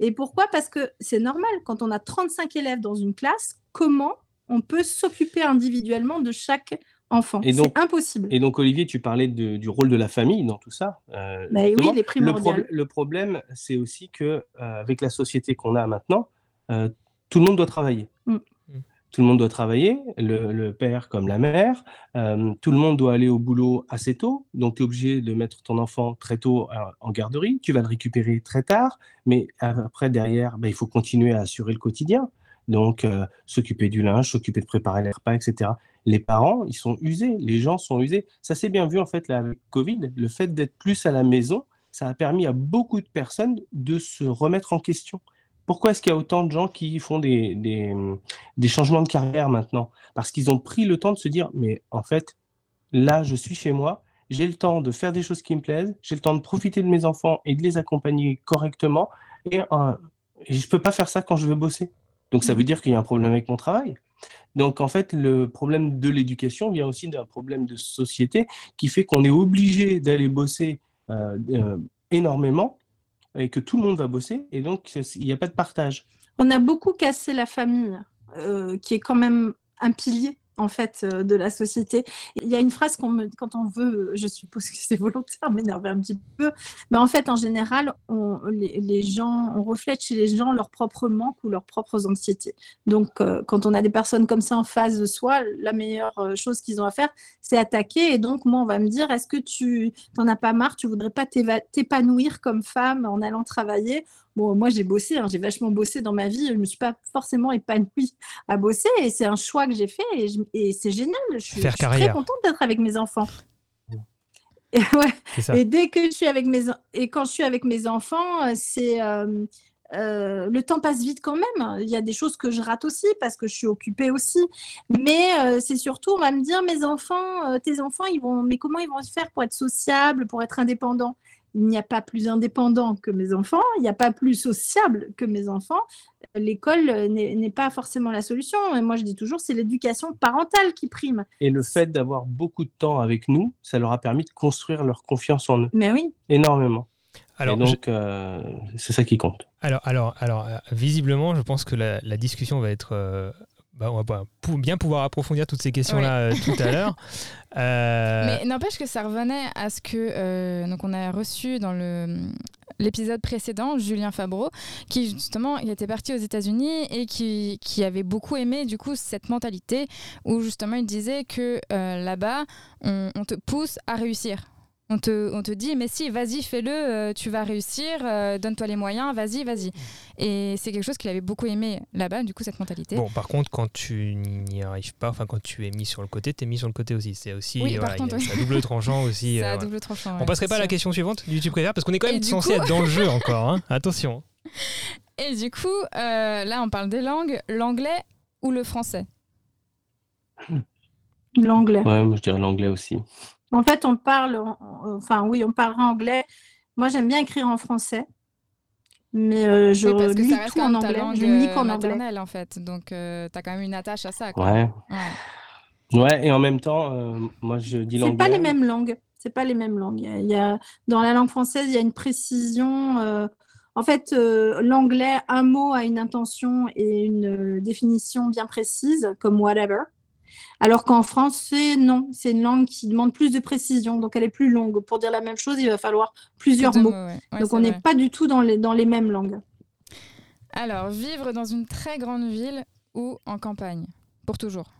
Et pourquoi? Parce que c'est normal, quand on a 35 élèves dans une classe, comment on peut s'occuper individuellement de chaque enfant. C'est impossible. Et donc, Olivier, tu parlais du rôle de la famille dans tout ça. Euh, bah oui, les le, le, problème, c'est aussi que euh, avec la société qu'on a maintenant, euh, tout le monde doit travailler. Mm. Tout le monde doit travailler, le, père comme la mère. Tout le monde doit aller au boulot assez tôt. Donc, tu es obligé de mettre ton enfant très tôt en garderie. Tu vas le récupérer très tard. Mais après, derrière, ben, il faut continuer à assurer le quotidien. Donc, s'occuper du linge, s'occuper de préparer les repas, etc. Les parents, ils sont usés. Les gens sont usés. Ça s'est bien vu, en fait, là, avec Covid. Le fait d'être plus à la maison, ça a permis à beaucoup de personnes de se remettre en question. Pourquoi est-ce qu'il y a autant de gens qui font des, des, changements de carrière maintenant? Parce qu'ils ont pris le temps de se dire, mais en fait, là, je suis chez moi, j'ai le temps de faire des choses qui me plaisent, j'ai le temps de profiter de mes enfants et de les accompagner correctement, et, euh, je ne peux pas faire ça quand je veux bosser. Donc ça veut dire qu'il y a un problème avec mon travail. Donc en fait, le problème de l'éducation vient aussi d'un problème de société qui fait qu'on est obligé d'aller bosser euh, euh, énormément et que tout le monde va bosser, et donc il n'y a pas de partage. On a beaucoup cassé la famille, euh, qui est quand même un pilier en fait euh, de la société. Il y a une phrase qu'on me, quand on veut, je suppose que c'est volontaire, m'énerver un petit peu, mais en fait en général, on, les, gens, on reflète chez les gens leurs propres manques ou leurs propres anxiétés. Donc euh, quand on a des personnes comme ça en face de soi, la meilleure euh, chose qu'ils ont à faire, c'est attaquer. Et donc moi, on va me dire, est-ce que tu n'en as pas marre, tu voudrais pas t'épanouir comme femme en allant travailler Bon, moi, j'ai bossé, hein, j'ai vachement bossé dans ma vie. Je ne me suis pas forcément épanouie à bosser et c'est un choix que j'ai fait et, c'est génial. Je suis, très contente d'être avec mes enfants. Et, ouais. et, dès que je suis avec mes et quand je suis avec mes enfants, euh, c'est euh, euh, le temps passe vite quand même. Il y a des choses que je rate aussi parce que je suis occupée aussi. Mais c'est surtout, on va me dire, mes enfants, tes enfants, ils vont, mais comment ils vont se faire pour être sociables, pour être indépendants? Il n'y a pas plus indépendant que mes enfants, il n'y a pas plus sociable que mes enfants. L'école n'est pas forcément la solution. Et moi, je dis toujours, c'est l'éducation parentale qui prime. Et le fait d'avoir beaucoup de temps avec nous, ça leur a permis de construire leur confiance en eux. Mais oui. Énormément. Alors, donc, euh, c'est ça qui compte. Alors, alors, alors, euh, visiblement, je pense que la, discussion va être euh, bah, on va bien pouvoir approfondir toutes ces questions-là euh, tout à l'heure. Euh, Mais n'empêche que ça revenait à ce que euh, donc on a reçu dans le l'épisode précédent Julien Fabreau qui justement il était parti aux États-Unis et qui, qui, avait beaucoup aimé du coup cette mentalité où justement il disait que là-bas on, te pousse à réussir On te, on te dit, mais si, vas-y, fais-le, euh, tu vas réussir, euh, donne-toi les moyens, vas-y, vas-y. Et c'est quelque chose qu'il avait beaucoup aimé là-bas, du coup, cette mentalité. Bon, par contre, quand tu n'y arrives pas, enfin, quand tu es mis sur le côté, tu es mis sur le côté aussi. C'est aussi, Oui, par voilà, contre, oui. double tranchant aussi. Euh, double tranchant. On passerait pas à la question suivante du tu préfères parce qu'on est quand même censé coup- être dans le jeu encore. hein. Attention. Et du coup, euh, là, on parle des langues, l'anglais ou le français? L'anglais. Ouais, moi je dirais l'anglais aussi. En fait, on parle, en- en- enfin oui, on parlera anglais. Moi, j'aime bien écrire en français, mais euh, je Oui, lis tout en anglais. Je ne lis euh, qu'en anglais. maternelle, en fait. Donc, tu as quand même une attache à ça. Quoi. Ouais. Ouais. Ouais, et en même temps, euh, moi je dis C'est l'anglais. pas les mêmes langues. C'est pas les mêmes langues. Il y a, il y a- dans la langue française, il y a une précision. euh, en fait, euh, l'anglais, un mot a une intention et une euh, définition bien précise, comme whatever. Alors qu'en français, non, c'est une langue qui demande plus de précision, donc elle est plus longue. Pour dire la même chose, il va falloir plusieurs mots. ouais. Ouais, donc on n'est pas du tout dans les, dans les mêmes langues. Alors, vivre dans une très grande ville ou en campagne? Pour toujours.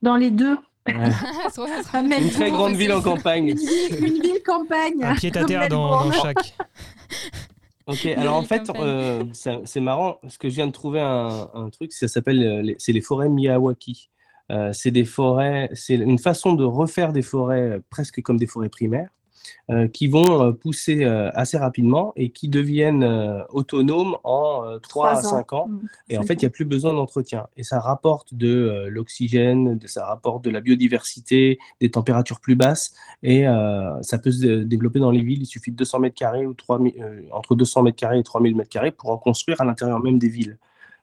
Dans les deux. Ouais. Une très grande ville en campagne. Une ville, une ville campagne. Un pied à terre dans, chaque. Ok, alors en fait, euh, c'est marrant parce que je viens de trouver un, un truc, ça s'appelle, euh, les- c'est les forêts Miyawaki. Euh, c'est des forêts, c'est une façon de refaire des forêts presque comme des forêts primaires, qui vont euh, pousser euh, assez rapidement et qui deviennent euh, autonomes en euh, 3 à Trois ans. 5 ans. Et en fait, il n'y a plus besoin d'entretien. Et ça rapporte de euh, l'oxygène, de- ça rapporte de la biodiversité, des températures plus basses. Et euh, ça peut se dé- développer dans les villes. Il suffit de 200 mètres carrés ou 3000, euh, entre 200 mètres carrés et 3000 mètres carrés pour en construire à l'intérieur même des villes.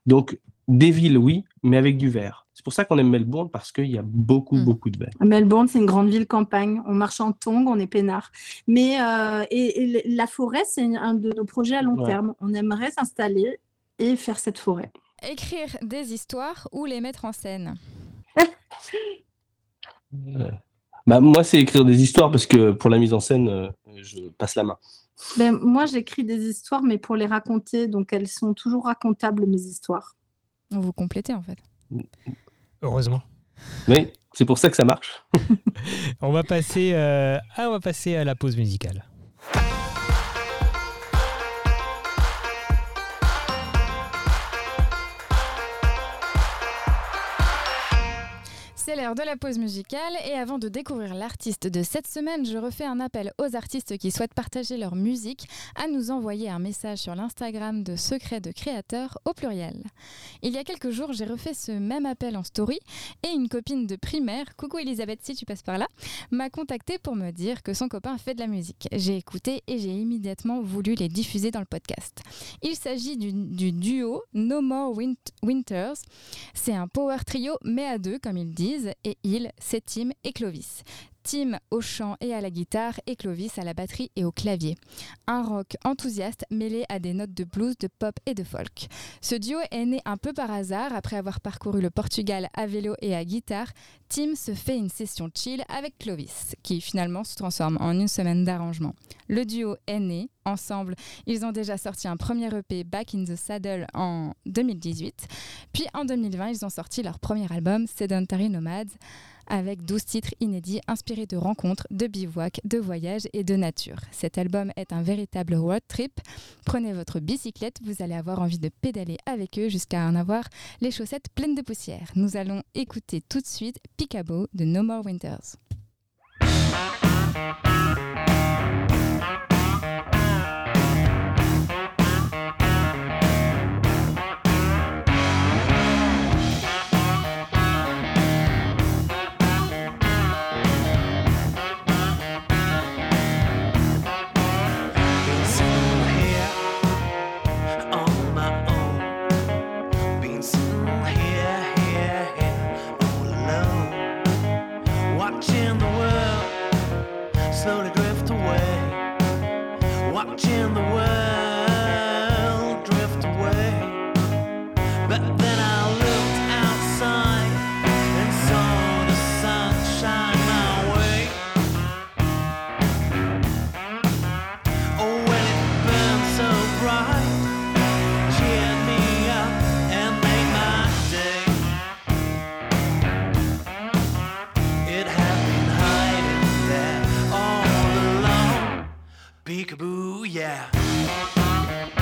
Donc, des villes, oui, mais avec du vert. C'est pour ça qu'on aime Melbourne parce qu'il y a beaucoup, Mm. beaucoup de vert. Melbourne, c'est une grande ville campagne. On marche en tongs, on est peinard. Mais euh, et, et la forêt, c'est un de nos projets à long Ouais. terme. On aimerait s'installer et faire cette forêt. Écrire des histoires ou les mettre en scène Euh, bah, moi, c'est écrire des histoires parce que pour la mise en scène, euh, je passe la main. Ben, moi, j'écris des histoires, mais pour les raconter, donc elles sont toujours racontables, mes histoires. On vous complétez, en fait. Heureusement. Mais c'est pour ça que ça marche. On va passer, euh, ah, on va passer à la pause musicale. L'heure de la pause musicale et avant de découvrir l'artiste de cette semaine, je refais un appel aux artistes qui souhaitent partager leur musique à nous envoyer un message sur l'Instagram de Secret de Créateur au pluriel. Il y a quelques jours, j'ai refait ce même appel en story et une copine de primaire, coucou Elisabeth si tu passes par là, m'a contacté pour me dire que son copain fait de la musique. J'ai écouté et j'ai immédiatement voulu les diffuser dans le podcast. Il s'agit du, du duo No More Win- Winters. C'est un power trio, mais à deux, comme ils disent, et il, Tim et Clovis. Tim au chant et à la guitare et Clovis à la batterie et au clavier. Un rock enthousiaste mêlé à des notes de blues, de pop et de folk. Ce duo est né un peu par hasard après avoir parcouru le Portugal à vélo et à guitare. Tim se fait une session chill avec Clovis, qui finalement se transforme en une semaine d'arrangement. Le duo est né. Ensemble, ils ont déjà sorti un premier EP Back in the Saddle en 2018. Puis en 2020, ils ont sorti leur premier album Sedentary Nomads avec 12 titres inédits inspirés de rencontres, de bivouacs, de voyages et de nature. Cet album est un véritable road trip. Prenez votre bicyclette, vous allez avoir envie de pédaler avec eux jusqu'à en avoir les chaussettes pleines de poussière. Nous allons écouter tout de suite Picabo de No More Winters. peekaboo, yeah.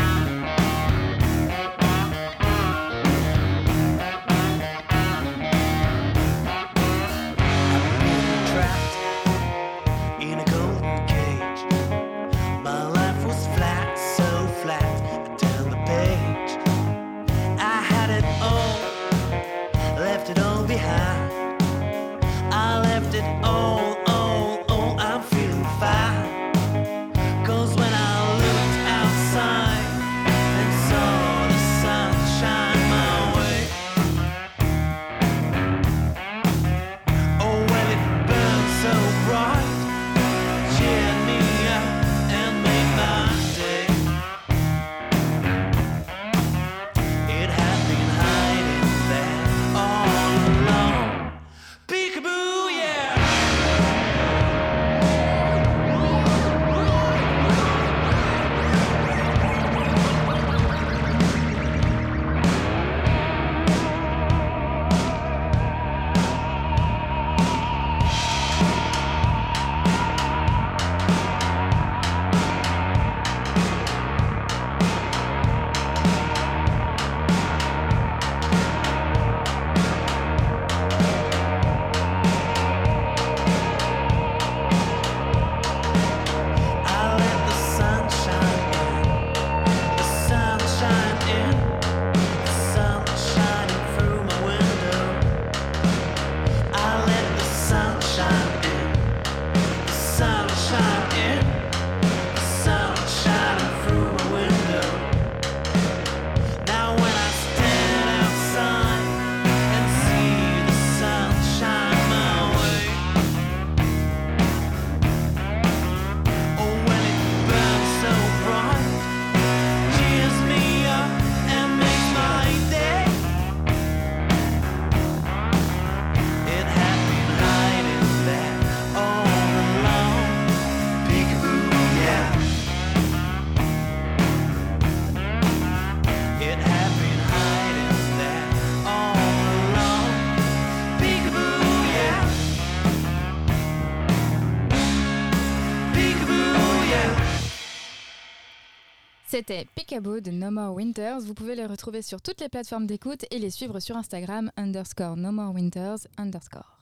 De No More Winters. Vous pouvez les retrouver sur toutes les plateformes d'écoute et les suivre sur Instagram underscore No More Winters underscore.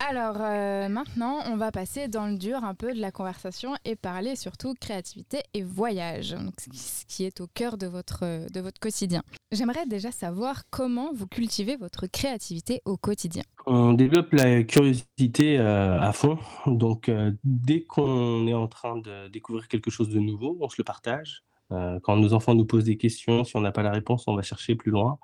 Alors euh, maintenant, on va passer dans le dur un peu de la conversation et parler surtout créativité et voyage, ce qui est au cœur de votre, de votre quotidien. J'aimerais déjà savoir comment vous cultivez votre créativité au quotidien. On développe la curiosité euh, à fond. Donc, euh, dès qu'on est en train de découvrir quelque chose de nouveau, on se le partage. Euh, quand nos enfants nous posent des questions, si on n'a pas la réponse, on va chercher plus loin.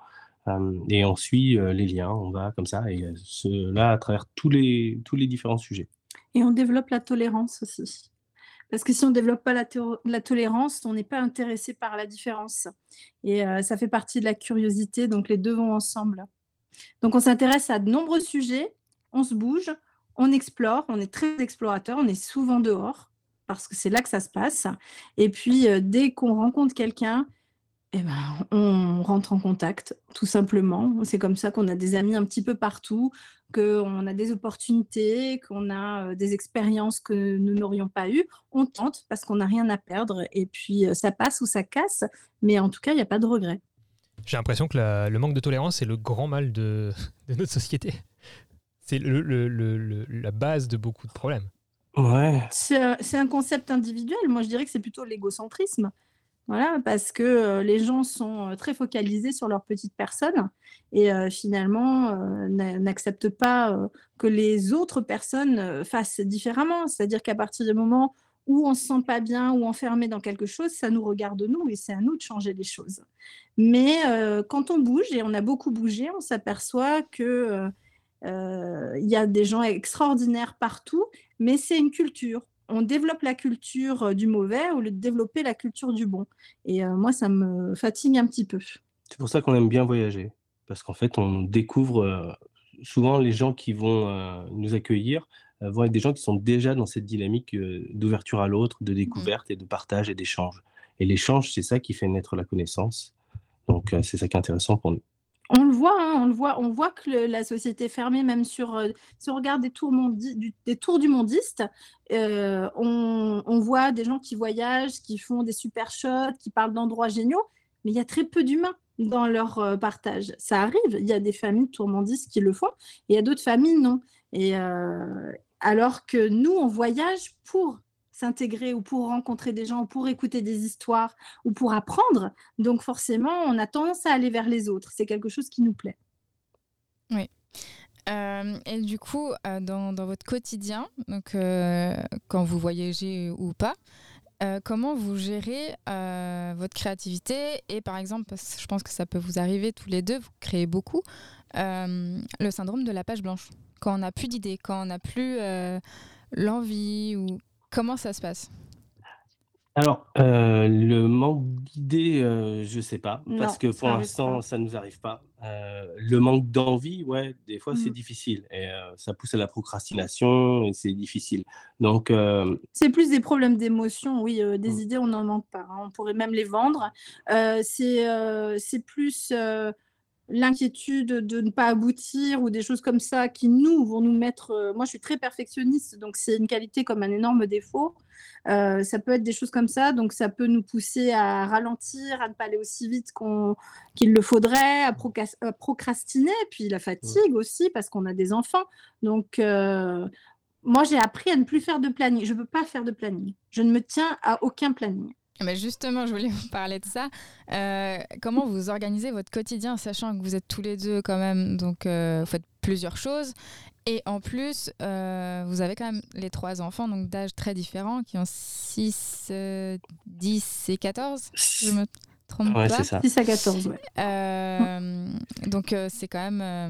Euh, et on suit euh, les liens, on va comme ça, et cela à travers tous les, différents sujets. Et on développe la tolérance aussi. Parce que si on ne développe pas la, to- la tolérance, on n'est pas intéressé par la différence. Et ça fait partie de la curiosité, donc les deux vont ensemble. Donc on s'intéresse à de nombreux sujets, on se bouge, on explore, on est très explorateur, on est souvent dehors, parce que c'est là que ça se passe. Et puis euh, dès qu'on rencontre quelqu'un, eh ben, on rentre en contact, tout simplement. C'est comme ça qu'on a des amis un petit peu partout, qu'on a des opportunités, qu'on a euh, des expériences que nous n'aurions pas eues. On tente parce qu'on n'a rien à perdre. Et puis, euh, ça passe ou ça casse. Mais en tout cas, il n'y a pas de regret. J'ai l'impression que le manque de tolérance est le grand mal de, notre société. C'est la base de beaucoup de problèmes. C'est un concept individuel. Moi, je dirais que c'est plutôt l'égocentrisme. Voilà, parce que euh, les gens sont euh, très focalisés sur leur petite personne et euh, finalement n'a- n'acceptent pas que les autres personnes fassent différemment. C'est-à-dire qu'à partir du moment où on se sent pas bien ou enfermé dans quelque chose, ça nous regarde nous et c'est à nous de changer les choses. Mais quand on bouge, et on a beaucoup bougé, on s'aperçoit que euh, euh, il y a des gens extraordinaires partout, mais c'est une culture. On développe la culture euh, du mauvais au lieu de développer la culture du bon. Et euh, moi, ça me fatigue un petit peu. c'est pour ça qu'on aime bien voyager. Parce qu'en fait, on découvre euh, souvent les gens qui vont nous accueillir vont être des gens qui sont déjà dans cette dynamique d'ouverture à l'autre, de découverte et de partage et d'échange. Et l'échange, c'est ça qui fait naître la connaissance. Donc, c'est ça qui est intéressant pour nous. On le voit, hein, on le voit, on voit que la société est fermée, même sur. euh, si on regarde des tours, du- des mondiste, euh, on, voit des gens qui voyagent, qui font des super shots, qui parlent d'endroits géniaux, mais il y a très peu d'humains dans leur euh, partage. Ça arrive, il y a des familles tourmandistes qui le font, et il y a d'autres familles non. Et alors que nous, on voyage pour s'intégrer ou pour rencontrer des gens ou pour écouter des histoires ou pour apprendre. Donc forcément, on a tendance à aller vers les autres. C'est quelque chose qui nous plaît. Euh, et du coup, euh, dans, dans votre quotidien, donc, euh, quand vous voyagez ou pas, comment vous gérez votre créativité? Et par exemple, parce que je pense que ça peut vous arriver tous les deux, vous créez beaucoup, le syndrome de la page blanche. Quand on n'a plus d'idées, quand on n'a plus l'envie, ou comment ça se passe? Alors, euh, le manque d'idées, euh, je sais pas, parce que pour l'instant, ça nous arrive pas. Euh, le manque d'envie, ouais, des fois, c'est Mm. difficile. Et euh, ça pousse à la procrastination et c'est difficile. Donc, euh, C'est plus des problèmes d'émotion, oui, euh, des Mm. idées, on n'en manque pas. hein. On pourrait même les vendre. Euh, c'est euh, c'est plus euh, l'inquiétude de ne pas aboutir ou des choses comme ça qui, nous, vont nous mettre... euh, moi, je suis très perfectionniste, donc c'est une qualité comme un énorme défaut. Euh, ça peut être des choses comme ça, donc ça peut nous pousser à ralentir, à ne pas aller aussi vite qu'on- qu'il le faudrait, à, procrastiner, puis la fatigue aussi, parce qu'on a des enfants. Donc, euh, moi, j'ai appris à ne plus faire de planning. Je ne peux pas faire de planning. Je ne me tiens à aucun planning. Mais justement, je voulais vous parler de ça. Euh, comment vous organisez votre quotidien, sachant que vous êtes tous les deux quand même, donc euh, vous faites plusieurs choses. Et en plus, euh, vous avez quand même les trois enfants, donc d'âge très différents, qui ont 6, 10 et 14, si je me trompe ouais, pas. c'est ça. 6 à 14, ouais. Euh, donc euh, c'est quand même euh,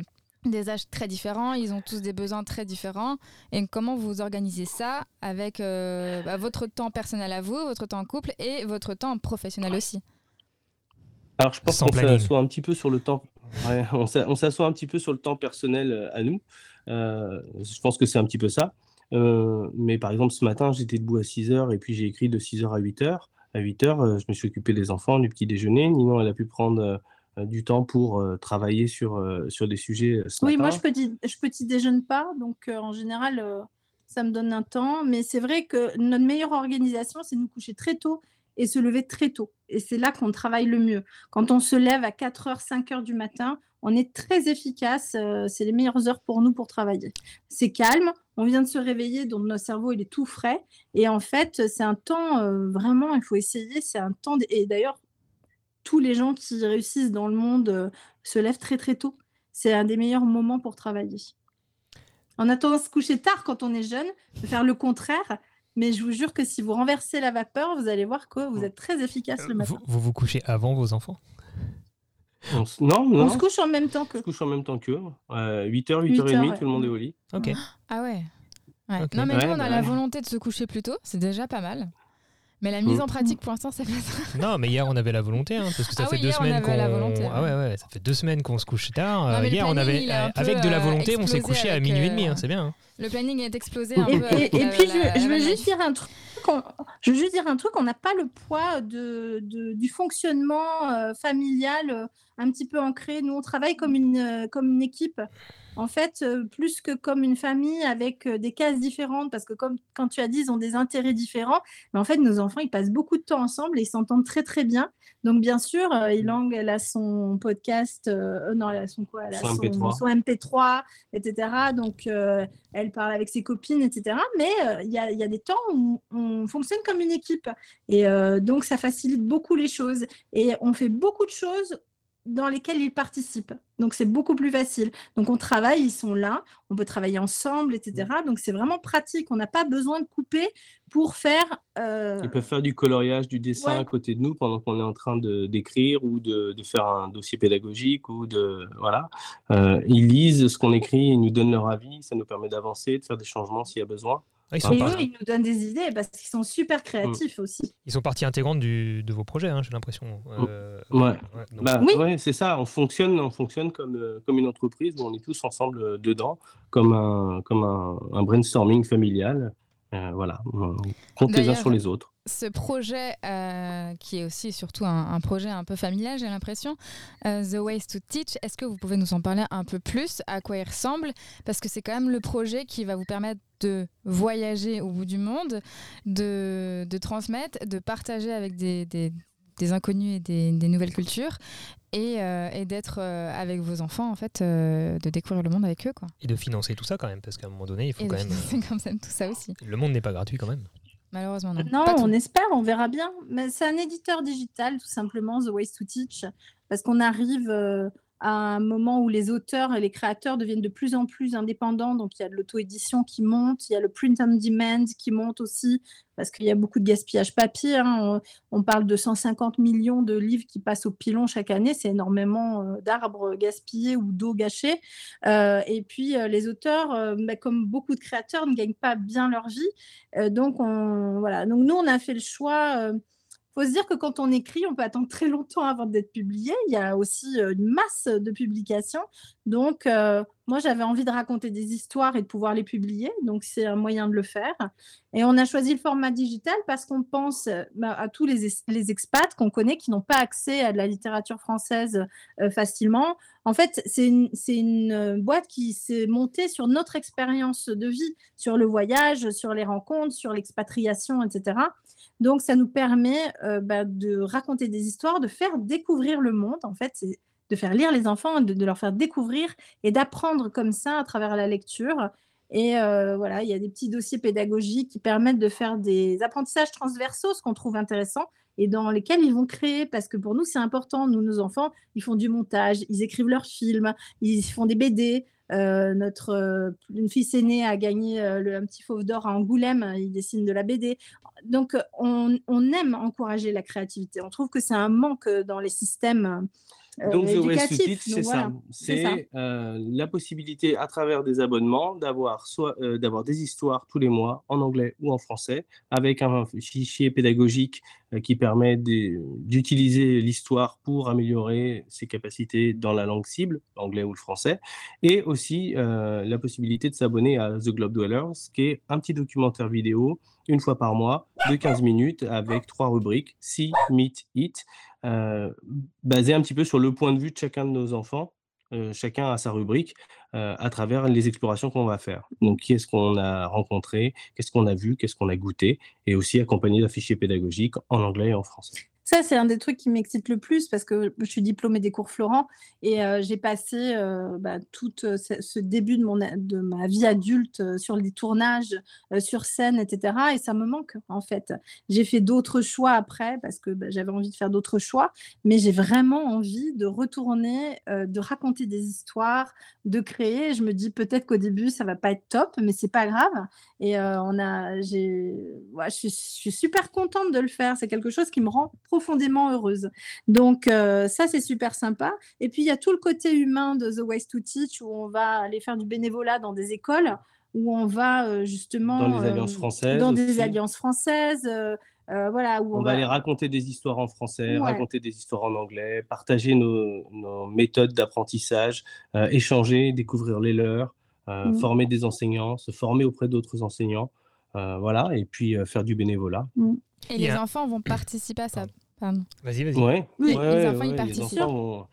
des âges très différents, ils ont tous des besoins très différents. Et comment vous organisez ça avec euh, bah, votre temps personnel à vous, votre temps en couple et votre temps professionnel aussi? Alors, je pense qu'on s'assoit un petit peu sur le temps. Ouais, on s'a- on s'assoit un petit peu sur le temps personnel euh, à nous. Euh, je pense que c'est un petit peu ça. Euh, mais par exemple, ce matin, j'étais debout à 6 heures et puis j'ai écrit de 6 heures à 8 heures. À 8 heures, euh, je me suis occupé des enfants, du petit déjeuner. Ninon, elle a pu prendre euh, du temps pour euh, travailler sur, euh, sur des sujets euh, ce Oui, moi, je petit, je petit déjeune pas. Donc, euh, en général, euh, ça me donne un temps. Mais c'est vrai que notre meilleure organisation, c'est nous coucher très tôt et se lever très tôt. Et c'est là qu'on travaille le mieux. Quand on se lève à 4 heures, 5 heures du matin, on est très efficace. euh, c'est les meilleures heures pour nous pour travailler. C'est calme. On vient de se réveiller, donc notre cerveau, il est tout frais. Et en fait, c'est un temps, euh, vraiment, il faut essayer. C'est un temps. Et d'ailleurs, tous les gens qui réussissent dans le monde euh, se lèvent très très tôt. C'est un des meilleurs moments pour travailler. On a tendance à se coucher tard quand on est jeune, de faire le contraire. Mais je vous jure que si vous renversez la vapeur, vous allez voir que vous êtes très efficace le matin. Vous, vous vous couchez avant vos enfants? On s- Non, non, On se couche en même temps on que. se couche en même temps qu'eux. Euh, 8h, 8 8h30, heures, ouais. tout le monde est au lit. Ok. Ah ouais. Non, mais nous, on a bah la ouais. volonté de se coucher plus tôt, c'est déjà pas mal. Mais la mise en pratique, pour l'instant, c'est pas ça. Non, mais hier on avait la volonté, hein, parce que ça Ah fait oui, deux hier, semaines qu'on. Ah ouais, ouais, ça fait deux semaines qu'on se couche tard. Non, Euh, hier on planning, avait, peu, avec de la euh, volonté, on s'est couché à minuit et euh, demi, hein, c'est bien. hein. Le planning est explosé un Et, peu. et- avec et la- puis, je, la- je la veux juste dire un truc. on- Je veux juste dire un truc. On n'a pas le poids de, de- du fonctionnement euh, familial euh, un petit peu ancré. Nous, on travaille comme une, euh, comme une équipe. En fait, euh, plus que comme une famille avec euh, des cases différentes, parce que comme quand tu as dit, ils ont des intérêts différents. Mais en fait, nos enfants, ils passent beaucoup de temps ensemble et ils s'entendent très très bien. Donc, bien sûr, euh, Ilang, elle a son podcast, euh, euh, non, elle a son quoi Elle a Son son, MP3. son MP3, etc. Donc, euh, elle parle avec ses copines, etc. Mais euh, il y, a, il y a des temps où on fonctionne comme une équipe. Et euh, donc, ça facilite beaucoup les choses. Et on fait beaucoup de choses dans lesquelles ils participent. Donc, c'est beaucoup plus facile. Donc, on travaille, ils sont là, on peut travailler ensemble, etc. Donc, c'est vraiment pratique. On n'a pas besoin de couper pour faire... euh, Ils peuvent faire du coloriage, du dessin Ouais. à côté de nous pendant qu'on est en train de d'écrire ou de, de faire un dossier pédagogique ou de voilà. Euh, ils lisent ce qu'on écrit, ils nous donnent leur avis, ça nous permet d'avancer, de faire des changements s'il y a besoin. Ah, ils, sont Et par- eux, ils nous donnent des idées parce qu'ils sont super créatifs aussi. ils sont partie intégrante du, de vos projets, hein, j'ai l'impression. Euh, Ouais. donc- Bah, Oui. ouais, c'est ça. On fonctionne, on fonctionne comme euh, comme une entreprise où on est tous ensemble euh, dedans, comme un comme un, un brainstorming familial. Euh, voilà, on compte les uns sur les autres. Ce projet, euh, qui est aussi surtout un, un projet un peu familial, j'ai l'impression, euh, The Ways to Teach, est-ce que vous pouvez nous en parler un peu plus? À quoi il ressemble? Parce que c'est quand même le projet qui va vous permettre de voyager au bout du monde, de, de transmettre, de partager avec des, des- des inconnus et des, des nouvelles cultures, et, euh, et d'être avec vos enfants, en fait, de découvrir le monde avec eux. Quoi. Et de financer tout ça quand même, parce qu'à un moment donné, il faut Et quand même. comme ça, tout ça aussi. Le monde n'est pas gratuit quand même. Malheureusement, non. Non, on espère, on verra bien. Mais c'est un éditeur digital, tout simplement, The Ways to Teach, parce qu'on arrive euh, à un moment où les auteurs et les créateurs deviennent de plus en plus indépendants. Donc, il y a de l'auto-édition qui monte, il y a le print on demand qui monte aussi, parce qu'il y a beaucoup de gaspillage papier. hein. On, parle de 150 millions de livres qui passent au pilon chaque année. C'est énormément euh, d'arbres gaspillés ou d'eau gâchée. Euh, et puis, euh, les auteurs, bah, comme beaucoup de créateurs, ne gagnent pas bien leur vie. Donc, on, voilà. donc, nous, on a fait le choix. Faut se dire que quand on écrit, on peut attendre très longtemps avant d'être publié. Il y a aussi euh, une masse de publications. Donc, euh, moi, j'avais envie de raconter des histoires et de pouvoir les publier. Donc, c'est un moyen de le faire. Et on a choisi le format digital parce qu'on pense euh, bah, à tous les, es- les expats qu'on connaît qui n'ont pas accès à de la littérature française euh, facilement. En fait, c'est une, boîte qui s'est montée sur notre expérience de vie, sur le voyage, sur les rencontres, sur l'expatriation, etc. Donc, ça nous permet bah, de raconter des histoires, de faire découvrir le monde. En fait, c'est de faire lire les enfants, de, leur faire découvrir et d'apprendre comme ça à travers la lecture. Et euh, voilà, il y a des petits dossiers pédagogiques qui permettent de faire des apprentissages transversaux, ce qu'on trouve intéressant, et dans lesquels ils vont créer, parce que pour nous, c'est important. Nous, nos enfants, ils font du montage, ils écrivent leurs films, ils font des BD. Euh, notre euh, une fils aînée a gagné euh, le, un petit fauve d'or à Angoulême, il dessine de la BD. Donc, on, on aime encourager la créativité. On trouve que c'est un manque dans les systèmes Donc, The Donc, c'est voilà. ça. c'est euh, la possibilité, à travers des abonnements, d'avoir soit euh, d'avoir des histoires tous les mois en anglais ou en français, avec un fichier pédagogique euh, qui permet d'utiliser l'histoire pour améliorer ses capacités dans la langue cible, l'anglais ou le français, et aussi euh, la possibilité de s'abonner à The Globe Dwellers, qui est un petit documentaire vidéo une fois par mois de 15 minutes avec trois rubriques, See, Meet, Eat, euh, basé un petit peu sur le point de vue de chacun de nos enfants. Euh, chacun a sa rubrique euh, à travers les explorations qu'on va faire. Donc, qui est-ce qu'on a rencontré, qu'est-ce qu'on a vu, qu'est-ce qu'on a goûté, et aussi accompagné d'un fichier pédagogique en anglais et en français. Ça, c'est un des trucs qui m'excite le plus parce que je suis diplômée des cours Florent et euh, j'ai passé euh, bah, tout euh, ce, début de, mon, de ma vie adulte sur les tournages, sur scène, etc. Et ça me manque, en fait. J'ai fait d'autres choix après parce que bah, j'avais envie de faire d'autres choix, mais j'ai vraiment envie de retourner, de raconter des histoires, de créer. Je me dis peut-être qu'au début, ça va pas être top, mais c'est pas grave. Et on a, je, suis, je suis super contente de le faire. C'est quelque chose qui me rend profondément heureuse. Donc euh, ça, c'est super sympa. Et puis il y a tout le côté humain de The Ways to Teach où on va aller faire du bénévolat dans des écoles, où on va euh, justement Dans des euh, alliances françaises dans aussi. des alliances françaises. euh, euh, voilà, où On on, va aller raconter des histoires en français, Ouais. raconter des histoires en anglais, partager nos, nos méthodes d'apprentissage, euh, échanger, découvrir les leurs, euh, Mhm. former des enseignants, se former auprès d'autres enseignants, euh, voilà, et puis euh, faire du bénévolat. Et Il y les enfants vont participer à ça. Pardon. Vas-y, vas-y. Ouais, Oui, ouais, les ouais, enfants, ils ouais, participent. enfants vont-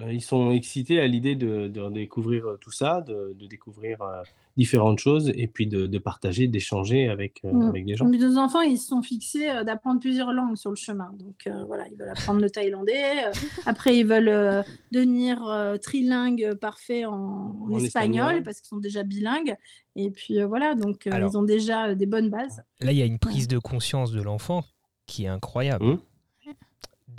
euh, ils sont excités à l'idée de, de découvrir euh, tout ça, de, de découvrir euh, différentes choses et puis de, de partager, d'échanger avec, euh, Mm. avec des gens. Mes deux enfants, ils se sont fixés d'apprendre plusieurs langues sur le chemin. Donc euh, voilà, ils veulent apprendre le thaïlandais. après, ils veulent euh, devenir euh, trilingues parfaits en, en En espagnol, espagnol. parce qu'ils sont déjà bilingues. Et puis euh, voilà, donc euh, Alors. ils ont déjà euh, des bonnes bases. Là, il y a une prise de conscience de l'enfant qui est incroyable. Mmh.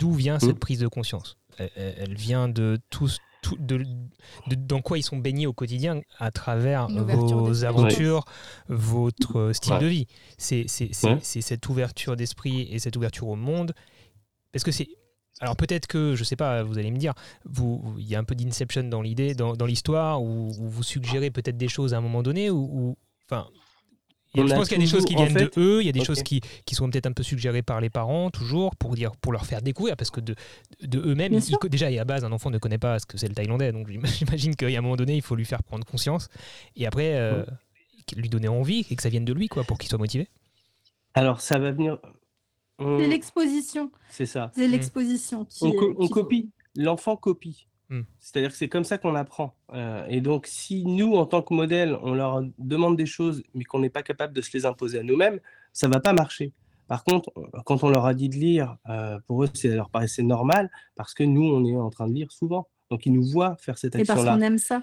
D'où vient Mmh. cette prise de conscience elle, vient de tout, tout- de, de- dans quoi ils sont baignés au quotidien à travers vos aventures, votre euh, style Ouais. de vie. C'est Ouais. cette ouverture d'esprit et cette ouverture au monde. Parce que c'est. Alors peut-être que, je sais pas, vous allez me dire, vous- il y a un peu d'inception dans l'idée, dans, dans l'histoire, où, où vous suggérez peut-être des choses à un moment donné, ou, ou- enfin, il y a- On je pense qu'il y a des choses qui viennent de fait- eux, il y a des choses qui, qui sont peut-être un peu suggérées par les parents, toujours, pour, dire, pour leur faire découvrir, parce que de, de eux-mêmes, ils- déjà, et à base, un enfant ne connaît pas ce que c'est le thaïlandais, donc j'im- j'imagine qu'à un moment donné, il faut lui faire prendre conscience, et après, euh, lui donner envie, et que ça vienne de lui, quoi, pour qu'il soit motivé. Alors, ça va venir. on- C'est l'exposition. c'est ça. C'est l'exposition qui. On, co- qui on faut- copie. L'enfant copie. Hmm. C'est-à-dire que c'est comme ça qu'on apprend. Euh, et donc, si nous, en tant que modèle, on leur demande des choses, mais qu'on n'est pas capable de se les imposer à nous-mêmes, ça va pas marcher. Par contre, on- quand on leur a dit de lire, euh, pour eux, ça leur paraissait normal, parce que nous, on est en train de lire souvent. Donc, ils nous voient faire cette Et parce action-là. qu'on aime ça.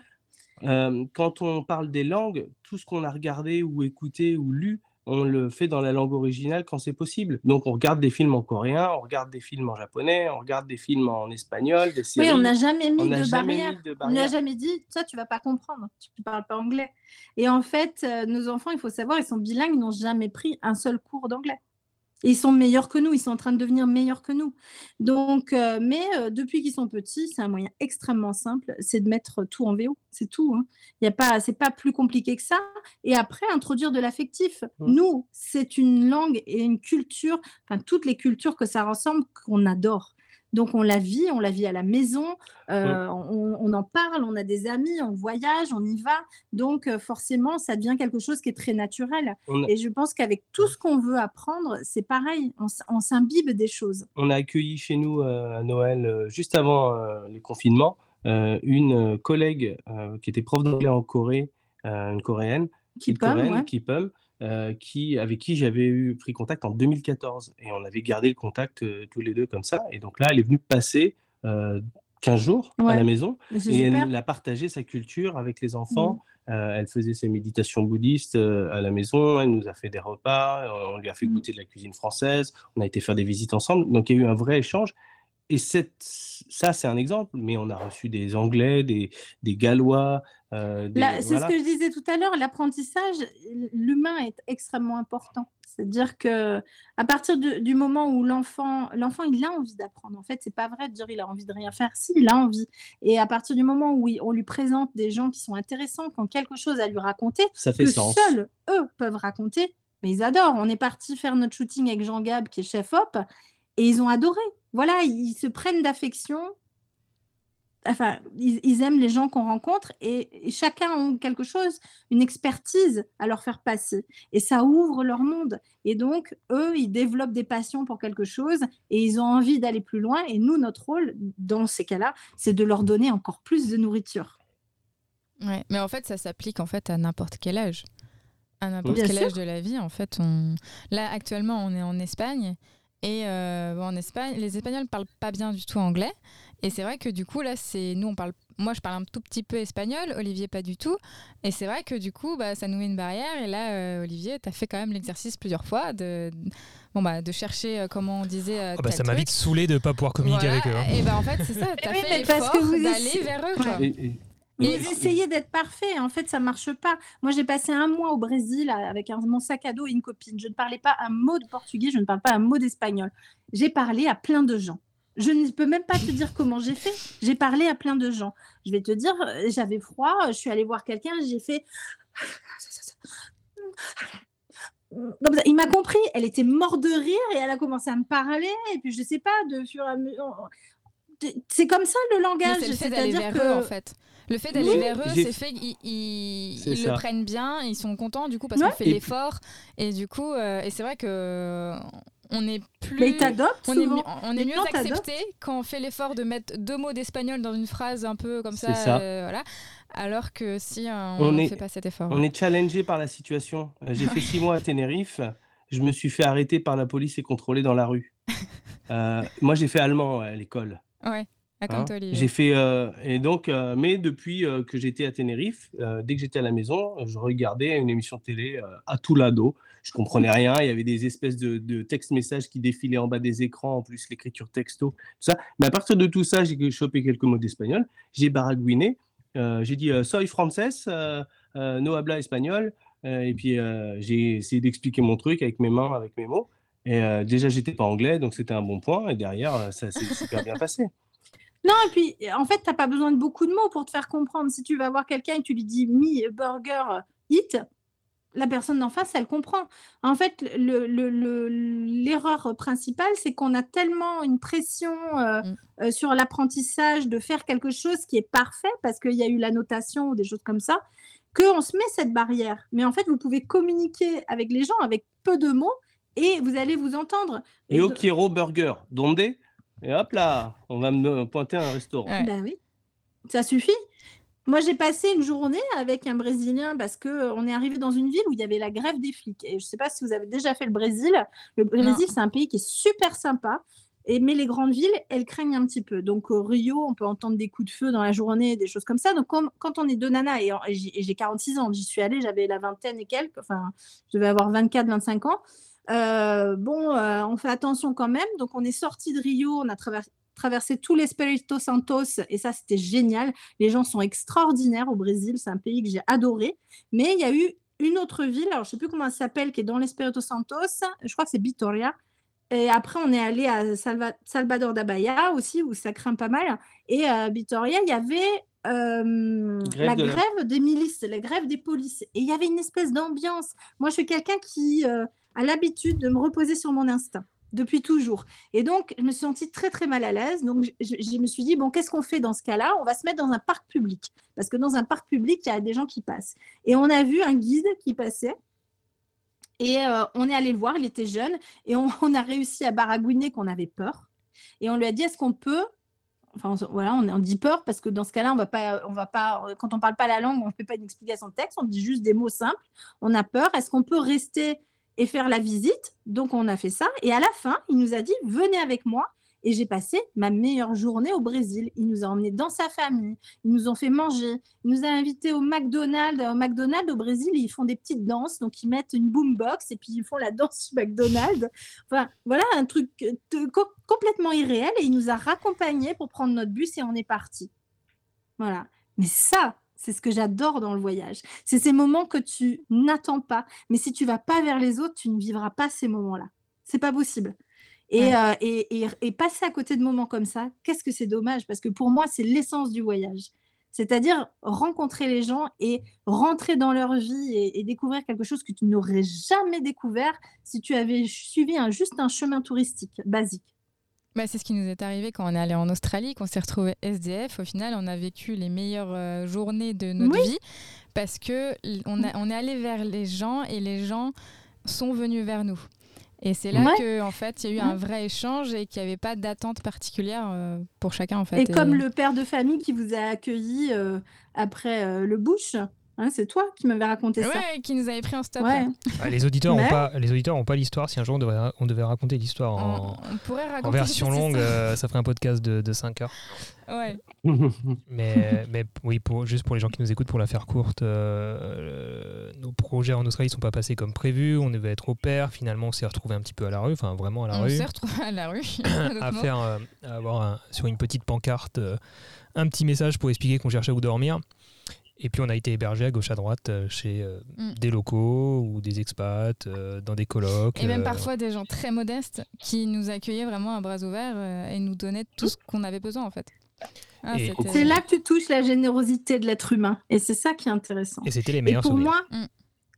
Euh, quand on parle des langues, tout ce qu'on a regardé ou écouté ou lu, on le fait dans la langue originale quand c'est possible. Donc on regarde des films en coréen, on regarde des films en japonais, on regarde des films en espagnol, des séries. Oui, on n'a jamais mis On de jamais barrière. mis de On n'a jamais dit, ça, tu vas pas comprendre, tu ne parles pas anglais. Et en fait, euh, nos enfants, il faut savoir, ils sont bilingues, ils n'ont jamais pris un seul cours d'anglais. Et ils sont meilleurs que nous, ils sont en train de devenir meilleurs que nous. Donc, euh, mais euh, depuis qu'ils sont petits, c'est un moyen extrêmement simple, c'est de mettre tout en VO, c'est tout. Hein. Il y a pas, c'est pas plus compliqué que ça. Et après, introduire de l'affectif. Mm. Nous, c'est une langue et une culture, enfin toutes les cultures que ça ressemble, qu'on adore. Donc on la vit, on la vit à la maison, euh, on, on en parle, on a des amis, on voyage, on y va. Donc euh, forcément, ça devient quelque chose qui est très naturel. A, Et je pense qu'avec tout ce qu'on veut apprendre, c'est pareil, on, s'imbibe des choses. on a accueilli chez nous euh, à Noël, euh, juste avant les confinements, euh, une collègue qui était prof d'anglais en Corée, une coréenne, Qui. Euh, qui, avec qui j'avais eu pris contact en 2014. Et on avait gardé le contact euh, tous les deux comme ça. Et donc là, elle est venue passer euh, 15 jours à la maison et super. elle a partagé sa culture avec les enfants. Euh, elle faisait ses méditations bouddhistes à la maison, elle nous a fait des repas, on lui a fait Mm. goûter de la cuisine française, on a été faire des visites ensemble. Donc il y a eu un vrai échange. Et cette, ça, c'est un exemple, mais on a reçu des Anglais, des, des Gallois. euh, c'est ce que je disais tout à l'heure, l'apprentissage, l'humain est extrêmement important. C'est-à-dire que à partir de- du moment où l'enfant, l'enfant, il a envie d'apprendre. En fait, c'est pas vrai de dire il a envie de rien faire. Si, il a envie. Et à partir du moment où il- on lui présente des gens qui sont intéressants, qui ont quelque chose à lui raconter, Ça fait que sens. seuls eux peuvent raconter, mais ils adorent. On est parti faire notre shooting avec Jean Gab, qui est chef op, et ils ont adoré. Voilà, ils se prennent d'affection. Enfin, ils, ils aiment les gens qu'on rencontre et, et chacun a quelque chose, une expertise à leur faire passer. Et ça ouvre leur monde. Et donc, eux, ils développent des passions pour quelque chose et ils ont envie d'aller plus loin. Et nous, notre rôle, dans ces cas-là, c'est de leur donner encore plus de nourriture. Ouais, mais en fait, ça s'applique en fait à n'importe quel âge. À n'importe quel sûr. âge de la vie, en fait, on... là actuellement, on est en Espagne et euh, bon, en Espagne, les Espagnols ne parlent pas bien du tout anglais. Et c'est vrai que du coup, là, c'est nous, on parle. Moi, je parle un tout petit peu espagnol, Olivier pas du tout. Et c'est vrai que du coup, bah, ça nous met une barrière. Et là, euh, Olivier, tu as fait quand même l'exercice plusieurs fois de, bon, bah, de chercher euh, comment on disait. euh, Ah bah, ça m'a vite saulé de ne pas pouvoir communiquer Voilà. avec eux. hein. Et bah, en fait, c'est ça. Tu as Oui, fait mais parce que l'effort vous d'aller vers eux. quoi. Et- et- Vous et- essayez d'être parfait, en fait, ça marche pas. Moi, j'ai passé un mois au Brésil à- avec un- mon sac à dos et une copine. Je ne parlais pas un mot de portugais, je ne parle pas un mot d'espagnol. J'ai parlé à plein de gens. Je ne peux même pas te dire comment j'ai fait. J'ai parlé à plein de gens. Je vais te dire, euh, j'avais froid, je suis allée voir quelqu'un, j'ai fait. Il m'a compris, elle était morte de rire et elle a commencé à me parler. Et puis, je sais pas, de fur et à mesure. C'est comme ça le Mais langage. C'est-à-dire que. eux, en fait. Le fait d'aller Oui. vers eux, c'est fait qu'ils ils- ils ça. le prennent bien, ils sont contents du coup parce Ouais. qu'on fait l'effort. Et du coup, euh, et c'est vrai que euh, on est plus. Mais ils t'adoptent on est, mieux- on est accepté quand on fait l'effort de mettre deux mots d'espagnol dans une phrase un peu comme ça, C'est ça. euh, voilà. Alors que si euh, on ne fait pas cet effort. On est challengé par la situation. J'ai fait six mois à Tenerife. Je me suis fait arrêter par la police et contrôler dans la rue. Euh, moi, j'ai fait allemand à l'école. Ouais. Ah, comme hein. toi. J'ai fait euh, et donc, euh, mais depuis euh, que j'étais à Tenerife, dès que j'étais à la maison, je regardais une émission de télé à tout lado. Je comprenais rien. Il y avait des espèces de, de textes-messages qui défilaient en bas des écrans, en plus l'écriture texto, tout ça. Mais à partir de tout ça, j'ai chopé quelques mots d'espagnol. J'ai baragouiné. J'ai dit soy euh, no habla espagnol. Et puis j'ai essayé d'expliquer mon truc avec mes mains, avec mes mots. Et déjà, j'étais pas anglais, donc c'était un bon point. Et derrière, ça s'est super bien passé. Non, et puis en fait, tu n'as pas besoin de beaucoup de mots pour te faire comprendre. Si tu vas voir quelqu'un et tu lui dis me, burger, eat, la personne d'en face, elle comprend. En fait, le- le- le- l'erreur principale, c'est qu'on a tellement une pression euh, Mm. euh, sur l'apprentissage de faire quelque chose qui est parfait parce qu'il y a eu la notation ou des choses comme ça, qu'on se met cette barrière. Mais en fait, vous pouvez communiquer avec les gens avec peu de mots et vous allez vous entendre. Et au Kiro Burger, donde Et hop là, on va me pointer un restaurant. Ouais. Ben oui, ça suffit. Moi, j'ai passé une journée avec un Brésilien parce que euh, on est arrivé dans une ville où il y avait la grève des flics. Et je ne sais pas si vous avez déjà fait le Brésil. Le Brésil, c'est un pays qui est super sympa. Et, mais les grandes villes, elles craignent un petit peu. Donc, au Rio, on peut entendre des coups de feu dans la journée, des choses comme ça. Donc, quand on est deux nanas, et, en- et j'ai et j'ai 46 ans, j'y suis allée, j'avais la vingtaine et quelques, enfin, je devais avoir 24, 25 ans. Euh, bon, euh, on fait attention quand même. Donc, on est sorti de Rio, on a traversé traversé tous les Espírito Santos et ça c'était génial. Les gens sont extraordinaires au Brésil, c'est un pays que j'ai adoré. Mais il y a eu une autre ville, alors je sais plus comment elle s'appelle, qui est dans l'Espírito Santos. Je crois que c'est Vitoria. Et après, on est allé à Salva- Salvador da Bahia aussi, où ça craint pas mal. Et à Vitoria, il y avait euh, Grève la de la- grève des milices, la grève des polices. Et il y avait une espèce d'ambiance. Moi, je suis quelqu'un qui euh, a l'habitude de me reposer sur mon instinct depuis toujours. Et donc, je me suis sentie très, très mal à l'aise. Donc, je, me suis dit, bon, qu'est-ce qu'on fait dans ce cas-là? On va se mettre dans un parc public. Parce que dans un parc public, il y a des gens qui passent. Et on a vu un guide qui passait. Et euh, on est allé le voir, il était jeune. Et on, a réussi à baragouiner qu'on avait peur. Et on lui a dit, est-ce qu'on peut... Enfin, voilà, on, on dit peur parce que dans ce cas-là, on va pas, on va pas, quand on parle pas la langue, on ne fait pas une explication de texte, on dit juste des mots simples. On a peur. Est-ce qu'on peut rester et faire la visite. Donc, on a fait ça. Et à la fin, il nous a dit Venez avec moi. Et j'ai passé ma meilleure journée au Brésil. Il nous a emmenés dans sa famille. Ils nous ont fait manger. Il nous a invités au McDonald's. Au McDonald's, au Brésil, ils font des petites danses. Donc, ils mettent une boombox et puis ils font la danse du McDonald's. Enfin, voilà un truc euh, complètement irréel. Et il nous a raccompagnés pour prendre notre bus et on est parti. Voilà. Mais ça, c'est ce que j'adore dans le voyage. C'est ces moments que tu n'attends pas. Mais si tu vas pas vers les autres, tu ne vivras pas ces moments-là. C'est pas possible. Et, Ouais. euh, et, et- et passer à côté de moments comme ça, qu'est-ce que c'est dommage? Parce que pour moi, c'est l'essence du voyage. C'est-à-dire rencontrer les gens et rentrer dans leur vie et, découvrir quelque chose que tu n'aurais jamais découvert si tu avais suivi un, juste un chemin touristique basique. Bah, c'est ce qui nous est arrivé quand on est allé en Australie, qu'on s'est retrouvé SDF. Au final, on a vécu les meilleures euh, journées de notre Oui. vie parce que on, a- on est allé vers les gens et les gens sont venus vers nous. Et c'est là Ouais. que en fait, il y a eu un vrai échange et qu'il n'y avait pas d'attente particulière euh, pour chacun en fait. Et comme le père de famille qui vous a accueilli euh, après euh, le bush, hein, c'est toi qui m'avais raconté ça. Ouais, qui nous avait pris en stop. Ouais. Ah, les auditeurs n'ont pas, les auditeurs ont pas l'histoire. Si un jour on devait, on devait raconter l'histoire On, en, on pourrait raconter en version longue, euh, ça ferait un podcast de, de 5 heures. Ouais. Mais, mais oui, pour, juste pour les gens qui nous écoutent, pour la faire courte, euh, nos projets en Australie ne sont pas passés comme prévu. On devait être au pair. Finalement, on s'est retrouvé un petit peu à la rue, enfin vraiment à la On rue, s'est retrouvé à la rue. à faire, euh, à avoir un- sur une petite pancarte euh, un petit message pour expliquer qu'on cherchait où dormir. Et puis on a été hébergé à gauche à droite euh, chez euh, Mm. des locaux ou des expats, euh, dans des colocs. Et même euh, parfois des gens très modestes qui nous accueillaient vraiment à bras ouverts euh, et nous donnaient tout ce qu'on avait besoin en fait. Ah, Et- C'est là que tu touches la générosité de l'être humain. Et c'est ça qui est intéressant. Et c'était les Et meilleurs pour souvenirs. moi, Mm.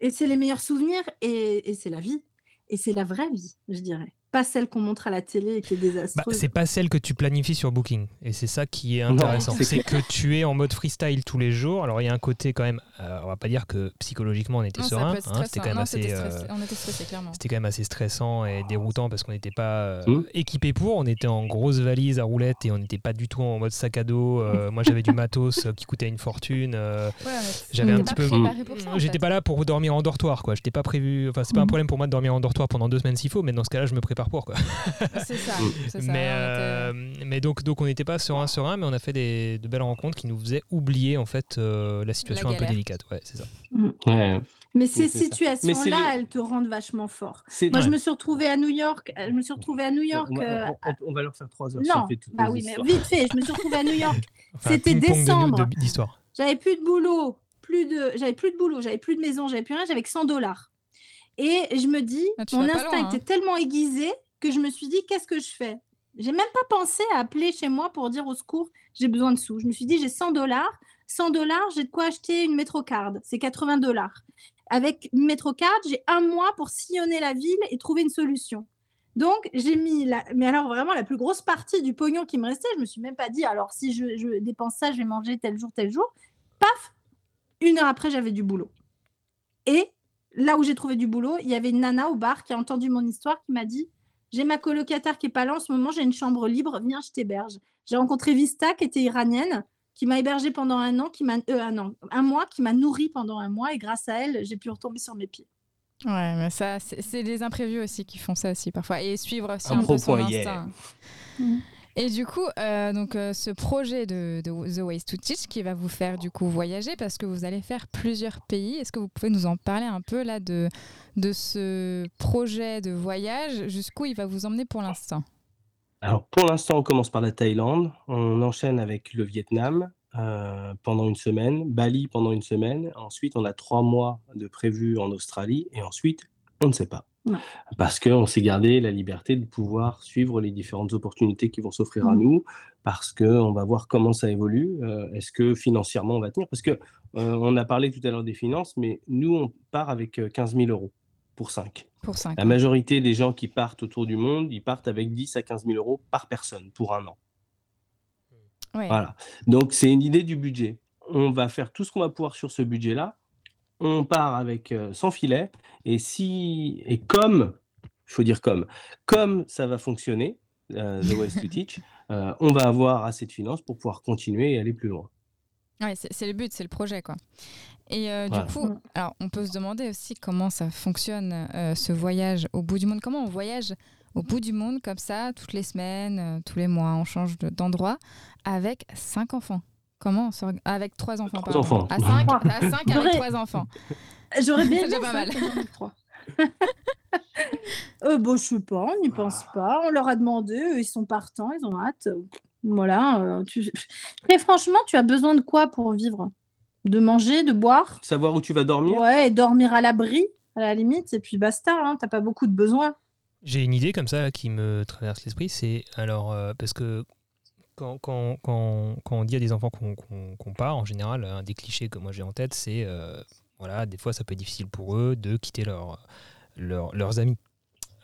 et c'est les meilleurs souvenirs, et, et c'est la vie. Et c'est la vraie vie, je dirais. Pas celle qu'on montre à la télé et qui est Bah, désastreuse. c'est pas celle que tu planifies sur Booking. Et c'est ça qui est intéressant. c'est que tu es en mode freestyle tous les jours. Alors il y a un côté quand même, euh, on va pas dire que psychologiquement on était Non, serein. hein, c'était quand même Non, assez. euh, stressé. On était stressés clairement. C'était quand même assez stressant et déroutant parce qu'on n'était pas euh, Mm. équipé pour. On était en grosse valise à roulettes et on n'était pas du tout en mode sac à dos. Euh, moi j'avais du matos qui coûtait une fortune. euh, Ouais, J'avais un petit peu- en J'étais pas là pour dormir en dortoir quoi. J'étais pas prévu. Enfin c'est pas un Mm. problème pour moi de dormir en dortoir pendant deux semaines s'il faut, mais dans ce cas-là je me prépare quoi. C'est ça. Mm. mais, euh, mais donc, donc on n'était pas serein, serein, mais on a fait des, de belles rencontres qui nous faisaient oublier en fait euh, la situation un peu délicate. Ouais, c'est ça. Ouais. Mais ces situations-là, le- elles te rendent vachement fort. Moi, je Ouais. me suis retrouvée à New York. Je me suis retrouvée à New York. on, va- euh, on- on- on va leur faire trois heures. Non, bah oui, mais vite fait. Je me suis retrouvée à New York. Enfin, C'était décembre. J'avais plus de boulot, plus de, j'avais plus de boulot, j'avais plus de maison, j'avais plus rien, j'avais que 100 dollars. Et je me dis, Ah, mon instinct loin, hein. était tellement aiguisé que je me suis dit, qu'est-ce que je fais? J'ai même pas pensé à appeler chez moi pour dire au secours, j'ai besoin de sous. Je me suis dit, j'ai 100 dollars, 100 dollars, j'ai de quoi acheter une métrocard, c'est 80 dollars. Avec une métrocard, j'ai un mois pour sillonner la ville et trouver une solution. Donc, j'ai mis, la... mais alors vraiment la plus grosse partie du pognon qui me restait, je me suis même pas dit, alors si je, je dépense ça, je vais manger tel jour, tel jour. Paf, une heure après, j'avais du boulot. Et là où j'ai trouvé du boulot, il y avait une nana au bar qui a entendu mon histoire qui m'a dit J'ai ma colocataire qui est pas là en ce moment, j'ai une chambre libre, viens, je t'héberge. J'ai rencontré Vista qui était iranienne, qui m'a hébergée pendant un an, qui m'a euh, un an, un mois, qui m'a nourri pendant un mois et grâce à elle, j'ai pu retomber sur mes pieds. Ouais, mais ça, c'est les imprévus aussi qui font ça aussi parfois. Et suivre aussi Un un peu son yeah. instinct. Mhm. Et du coup, euh, donc, euh, ce projet de, The Ways to Teach qui va vous faire du coup voyager parce que vous allez faire plusieurs pays. Est-ce que vous pouvez nous en parler un peu là de, de ce projet de voyage? Jusqu'où il va vous emmener pour l'instant? Alors, pour l'instant, on commence par la Thaïlande, on enchaîne avec le Vietnam euh, pendant une semaine, Bali pendant une semaine, ensuite on a trois mois de prévu en Australie, et ensuite, on ne sait pas. Parce qu'on s'est gardé la liberté de pouvoir suivre les différentes opportunités qui vont s'offrir à Mhm. nous, parce qu'on va voir comment ça évolue. euh, Est-ce que financièrement on va tenir? Parce que euh, on a parlé tout à l'heure des finances, mais nous, on part avec euh, 15 000 euros pour 5. pour 5 La majorité des gens qui partent autour du monde, ils partent avec 10 à 15 000 euros par personne pour un an. Ouais. Voilà. Donc, c'est une idée du budget. On va faire tout ce qu'on va pouvoir sur ce budget-là. On part avec euh, sans filet. Et si et comme, il faut dire comme, comme ça va fonctionner, euh, The West to Teach, euh, on va avoir assez de finances pour pouvoir continuer et aller plus loin. Ouais, c'est le but, c'est le projet, quoi. Et euh, Voilà. du coup, alors on peut se demander aussi comment ça fonctionne ce voyage au bout du monde. Comment on voyage au bout du monde comme ça, toutes les semaines, tous les mois, on change de- d'endroit avec cinq enfants? Comment Avec trois enfants, Trois enfants. À cinq, Trois. à cinq avec trois enfants. J'aurais bien aimé pas mal. que j'en ai trois. euh, bon, je sais pas, on n'y pense pas. On leur a demandé, eux, ils sont partants, ils ont hâte. Voilà. euh, tu... Mais franchement, tu as besoin de quoi pour vivre? De manger, de boire? Savoir où tu vas dormir? Ouais, et dormir à l'abri, à la limite, et puis basta, hein, t'as pas beaucoup de besoins. J'ai une idée comme ça qui me traverse l'esprit, c'est alors euh, parce que quand, quand, quand, quand on dit à des enfants qu'on qu'on part, en général, un des clichés que moi j'ai en tête, c'est euh, voilà, des fois ça peut être difficile pour eux de quitter leur, leur- leurs amis.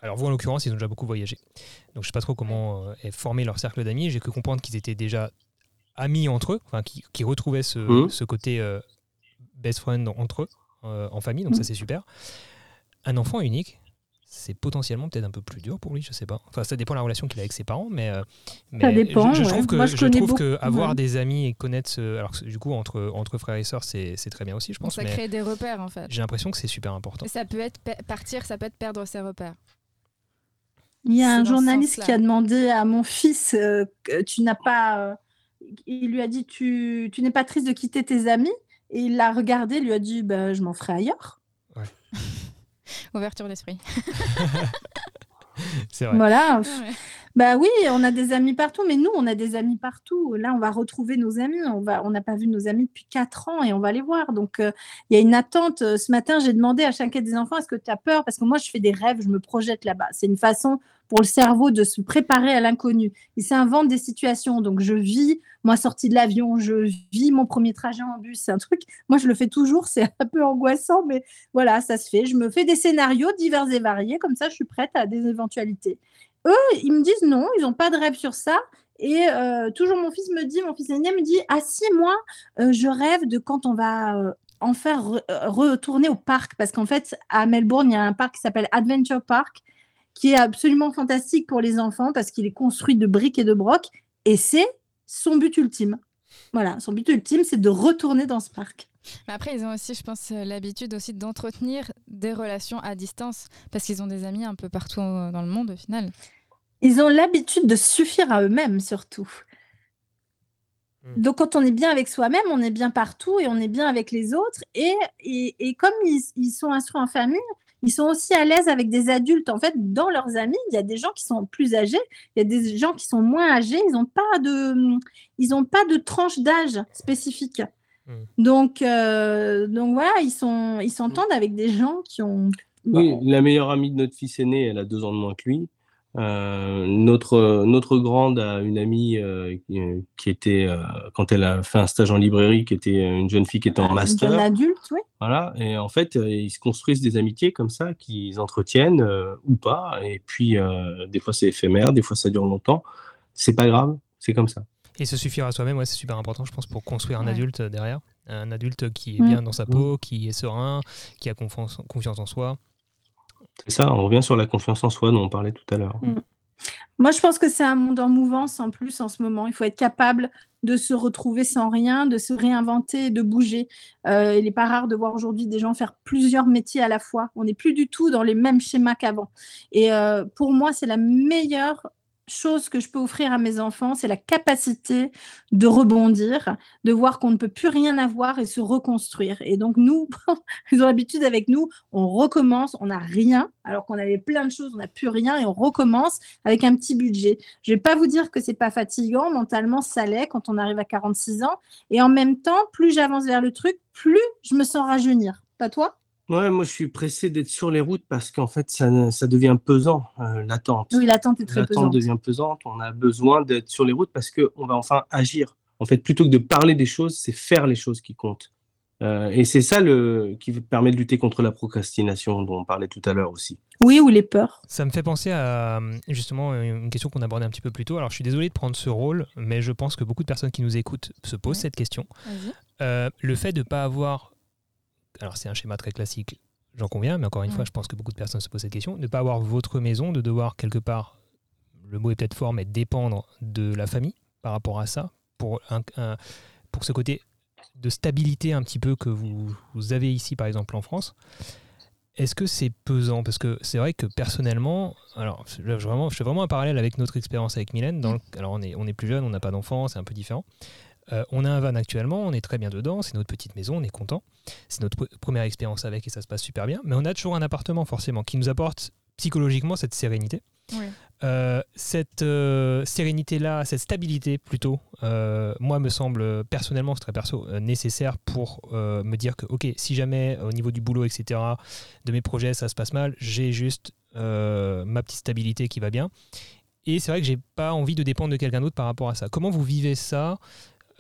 Alors vous en l'occurrence, ils ont déjà beaucoup voyagé, donc je sais pas trop comment euh, est formé leur cercle d'amis. J'ai cru comprendre qu'ils étaient déjà amis entre eux, enfin qui, qui retrouvaient ce, ce côté euh, best friend entre eux euh, en famille, donc ça Mhm. c'est super. Un enfant unique, c'est potentiellement peut-être un peu plus dur pour lui, je sais pas. Enfin, ça dépend de la relation qu'il a avec ses parents, mais, euh, mais dépend, je, je ouais. trouve que, Moi, je je connais trouve beaucoup- que avoir ouais. des amis et connaître ce, alors du coup entre entre frères et sœurs, c'est très bien aussi, je pense. ça Mais crée des repères, en fait. j'ai l'impression que c'est super important. Et ça peut être partir, ça peut être perdre ses repères. Il y a un journaliste qui a demandé à mon fils euh, que tu n'as pas. euh, il lui a dit Tu, tu n'es pas triste de quitter tes amis? Et il l'a regardé, il lui a dit bah, Je m'en ferai ailleurs. Ouverture d'esprit. C'est vrai. Voilà. Ouais. Bah oui, on a des amis partout, mais nous, on a des amis partout. Là, on va retrouver nos amis. On va, on n'a pas vu nos amis depuis quatre ans et on va les voir. Donc, euh, il y a une attente. Euh, Ce matin, j'ai demandé à chacun des enfants Est-ce que tu as peur? Parce que moi, je fais des rêves, je me projette là-bas. C'est une façon pour le cerveau de se préparer à l'inconnu. Il s'invente des situations. Donc, je vis, moi, sortie de l'avion, je vis mon premier trajet en bus. C'est un truc, moi, je le fais toujours. C'est un peu angoissant, mais voilà, ça se fait. Je me fais des scénarios divers et variés. Comme ça, je suis prête à des éventualités eux, ils me disent non, ils n'ont pas de rêve sur ça. Et euh, toujours mon fils me dit, mon fils aîné me dit, à six mois, euh, je rêve de quand on va euh, en faire re- retourner au parc. Parce qu'en fait, à Melbourne, il y a un parc qui s'appelle Adventure Park, qui est absolument fantastique pour les enfants parce qu'il est construit de briques et de brocs. Et c'est son but ultime. Voilà, son but ultime, c'est de retourner dans ce parc. Mais après, ils ont aussi, je pense, euh, l'habitude aussi d'entretenir des relations à distance parce qu'ils ont des amis un peu partout euh, dans le monde au final. Ils ont l'habitude de suffire à eux-mêmes, surtout. Mm. Donc, quand on est bien avec soi-même, on est bien partout et on est bien avec les autres. Et, et, et comme ils, ils sont instruits en famille, ils sont aussi à l'aise avec des adultes. En fait, dans leurs amis, il y a des gens qui sont plus âgés, il y a des gens qui sont moins âgés. Ils n'ont pas de, ils ont pas de tranche d'âge spécifique. Mm. Donc, euh, donc voilà, ils sont, ils s'entendent avec des gens qui ont. Oui, la meilleure amie de notre fils aîné, elle a deux ans de moins que lui. Euh, notre, notre grande a une amie euh, qui, était, euh, quand elle a fait un stage en librairie, qui était une jeune fille qui était en Une master. jeune adulte, oui. Voilà, et en fait, euh, ils se construisent des amitiés comme ça, qu'ils entretiennent euh, ou pas. Et puis, euh, des fois, c'est éphémère, des fois, ça dure longtemps. C'est pas grave, c'est comme ça. Et se suffire à soi-même, ouais, c'est super important, je pense, pour construire un adulte euh, derrière. Un adulte qui est bien dans sa peau, qui est serein, qui a confiance, confiance en soi. C'est ça, on revient sur la confiance en soi dont on parlait tout à l'heure. Moi, je pense que c'est un monde en mouvance en plus en ce moment. Il faut être capable de se retrouver sans rien, de se réinventer, de bouger. Euh, il n'est pas rare de voir aujourd'hui des gens faire plusieurs métiers à la fois. On n'est plus du tout dans les mêmes schémas qu'avant. Et euh, pour moi, c'est la meilleure chose que je peux offrir à mes enfants, c'est la capacité de rebondir, de voir qu'on ne peut plus rien avoir et se reconstruire. Et donc nous, ils ont l'habitude avec nous, on recommence, on n'a rien, alors qu'on avait plein de choses, on n'a plus rien et on recommence avec un petit budget. Je vais pas vous dire que c'est pas fatigant, mentalement ça l'est quand on arrive à 46 ans. Et en même temps, plus j'avance vers le truc, plus je me sens rajeunir. Pas toi? Ouais, moi je suis pressé d'être sur les routes parce qu'en fait ça, ça devient pesant, euh, l'attente. Oui, l'attente est très L'attente pesante. devient pesante, on a besoin d'être sur les routes parce qu'on va enfin agir. En fait, plutôt que de parler des choses, c'est faire les choses qui comptent. Euh, et c'est ça le, qui permet de lutter contre la procrastination dont on parlait tout à l'heure aussi. Oui, ou les peurs. Ça me fait penser à justement une question qu'on abordait un petit peu plus tôt. Alors je suis désolé de prendre ce rôle, mais je pense que beaucoup de personnes qui nous écoutent se posent Ouais. cette question. Euh, le fait de ne pas avoir. Alors, c'est un schéma très classique, j'en conviens, mais encore une Mm. fois, je pense que beaucoup de personnes se posent cette question. Ne pas avoir votre maison, de devoir quelque part, le mot est peut-être fort, mais dépendre de la famille par rapport à ça, pour, un, un- pour ce côté de stabilité un petit peu que vous, vous avez ici, par exemple, en France. Est-ce que c'est pesant? Parce que c'est vrai que personnellement, alors je, vraiment, je fais vraiment un parallèle avec notre expérience avec Mylène. Dans le- alors on est, on est plus jeune, on n'a pas d'enfants, c'est un peu différent. Euh, on a un van actuellement, on est très bien dedans, c'est notre petite maison, on est content. C'est notre pr- première expérience avec et ça se passe super bien. Mais on a toujours un appartement forcément qui nous apporte psychologiquement cette sérénité. Oui. Euh, cette euh, sérénité-là, cette stabilité plutôt, euh, moi me semble personnellement, c'est très perso, nécessaire pour me dire que, ok, si jamais au niveau du boulot, etc., de mes projets, ça se passe mal, j'ai juste ma petite stabilité qui va bien. Et c'est vrai que j'ai pas envie de dépendre de quelqu'un d'autre par rapport à ça. Comment vous vivez ça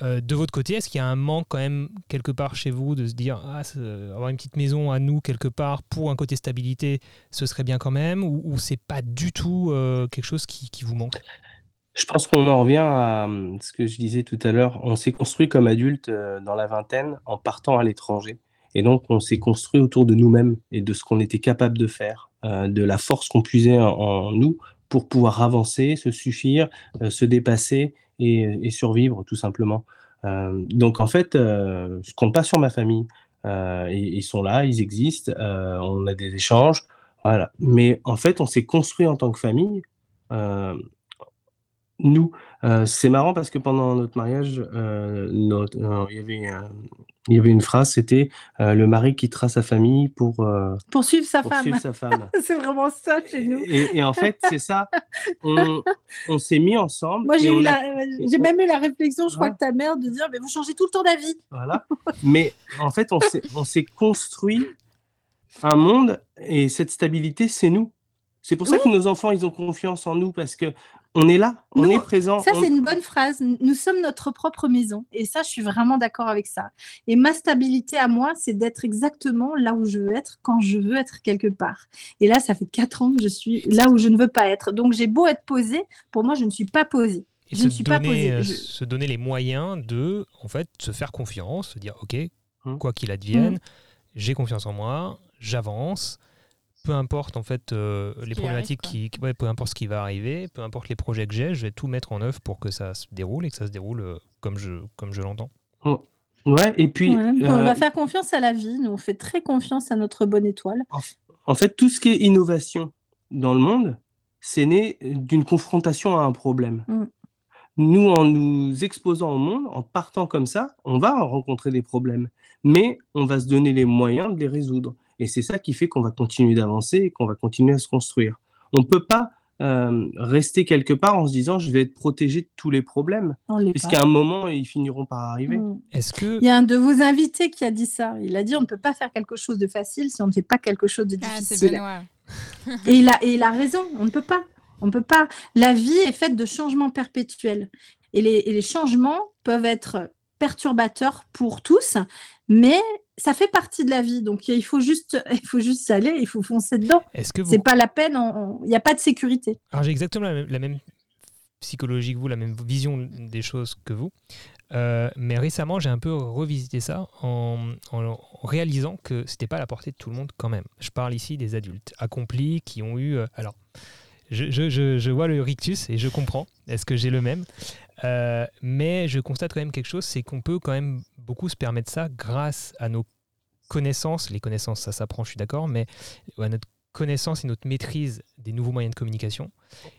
euh, de votre côté Est-ce qu'il y a un manque quand même quelque part chez vous de se dire ah, avoir une petite maison à nous quelque part pour un côté stabilité, ce serait bien quand même Ou, ou c'est pas du tout euh, quelque chose qui, vous manque? Je pense qu'on en revient à hum, ce que je disais tout à l'heure. On s'est construit comme adulte euh, dans la vingtaine en partant à l'étranger. Et donc, on s'est construit autour de nous-mêmes et de ce qu'on était capable de faire, de la force qu'on puisait en, nous pour pouvoir avancer, se suffire, se dépasser et, survivre tout simplement. Euh, donc, en fait, euh, je compte pas sur ma famille. Euh, ils, sont là, ils existent, on a des échanges. Voilà. Mais en fait, on s'est construit en tant que famille. nous, c'est marrant parce que pendant notre mariage, il y avait, euh, il y avait une phrase, c'était euh, le mari quittera sa famille pour, euh, Poursuivre sa pour femme. suivre sa femme. c'est vraiment ça chez nous. Et, et en fait, c'est ça. On, on s'est mis ensemble. Moi, j'ai a- même eu la réflexion, je crois que ta mère, de dire, mais vous changez tout le temps d'avis. Voilà. Mais en fait, on s'est, on s'est construit un monde et cette stabilité, c'est nous. C'est pour ça que nos enfants, ils ont confiance en nous parce que on est là, on Nous, est présent. Ça, on- c'est une bonne phrase. Nous sommes notre propre maison. Et ça, je suis vraiment d'accord avec ça. Et ma stabilité à moi, c'est d'être exactement là où je veux être quand je veux être quelque part. Et là, ça fait quatre ans que je suis là où je ne veux pas être. Donc, j'ai beau être posée, pour moi, je ne suis pas posée. Et Je se ne suis pas donner, posée. euh, Je- se donner les moyens de en fait se faire confiance, se dire ok, Hmm. quoi qu'il advienne, Mm. j'ai confiance en moi, j'avance. Peu importe en fait euh, les problématiques arrive, qui, qui- ouais, peu importe ce qui va arriver, peu importe les projets que j'ai, je vais tout mettre en œuvre pour que ça se déroule et que ça se déroule euh, comme je comme je l'entends. Ouais, et puis, Ouais, On euh, va faire confiance à la vie. Nous, on fait très confiance à notre bonne étoile. en fait, tout ce qui est innovation dans le monde, c'est né d'une confrontation à un problème. Mm. Nous, en nous exposant au monde, en partant comme ça, on va rencontrer des problèmes, mais on va se donner les moyens de les résoudre. Et c'est ça qui fait qu'on va continuer d'avancer et qu'on va continuer à se construire. On ne peut pas euh, rester quelque part en se disant je vais être protégé de tous les problèmes, puisqu'à un moment, ils finiront par arriver. Mm. Est-ce que Il y a un de vos invités qui a dit ça. Il a dit on ne peut pas faire quelque chose de facile si on ne fait pas quelque chose de Ah, difficile. Et il, a, et il a raison, on ne peut pas. On ne peut pas. La vie est faite de changements perpétuels. Et les, et les changements peuvent être perturbateurs pour tous, mais ça fait partie de la vie. Donc il faut juste, il faut juste y aller, il faut foncer dedans. est-ce que vous C'est pas la peine, on- il n'y a pas de sécurité. Alors j'ai exactement la même, la même psychologie que vous, la même vision des choses que vous. Euh, mais récemment, j'ai un peu revisité ça en, en réalisant que c'était pas à la portée de tout le monde quand même. Je parle ici des adultes accomplis qui ont eu. euh, alors, je, je- je- je vois le rictus et je comprends. Est-ce que j'ai le même? Euh, Mais je constate quand même quelque chose, c'est qu'on peut quand même beaucoup se permettre ça grâce à nos connaissances. Les connaissances, ça s'apprend, je suis d'accord, mais à notre connaissance et notre maîtrise des nouveaux moyens de communication,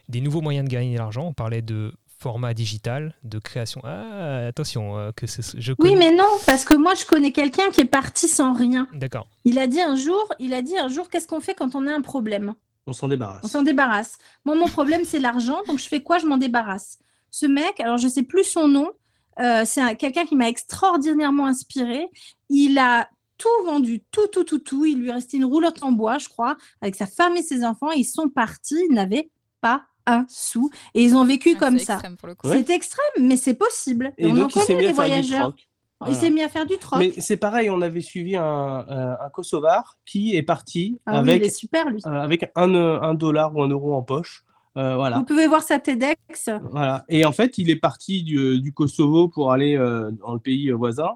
des nouveaux moyens de gagner de l'argent. On parlait de format digital, de création. Ah, attention, euh, que je Oui, connais- mais non, parce que moi, je connais quelqu'un qui est parti sans rien. D'accord. Il a dit un jour, il a dit un jour, qu'est-ce qu'on fait quand on a un problème? On s'en débarrasse. On s'en débarrasse. Moi, mon problème, c'est l'argent, donc je fais quoi? Je m'en débarrasse. Ce mec, alors je sais plus son nom, euh, c'est un- quelqu'un qui m'a extraordinairement inspiré. Il a tout vendu, tout, tout, tout, tout. Il lui restait une roulotte en bois, je crois, avec sa femme et ses enfants. Ils sont partis, ils n'avaient pas un sou. Et ils ont vécu Ah, comme c'est ça. extrême pour le coup. Ouais. C'est extrême, mais c'est possible. Et on en connaît du voyageurs. troc. Il Voilà. s'est mis à faire du troc. Mais c'est pareil, on avait suivi un, un, un Kosovar qui est parti Ah oui, il avec, est super, lui. euh, avec un, euh, un dollar ou un euro en poche. Euh, voilà. Vous pouvez voir sa TEDx. Voilà. Et en fait, il est parti du, du Kosovo pour aller euh, dans le pays voisin,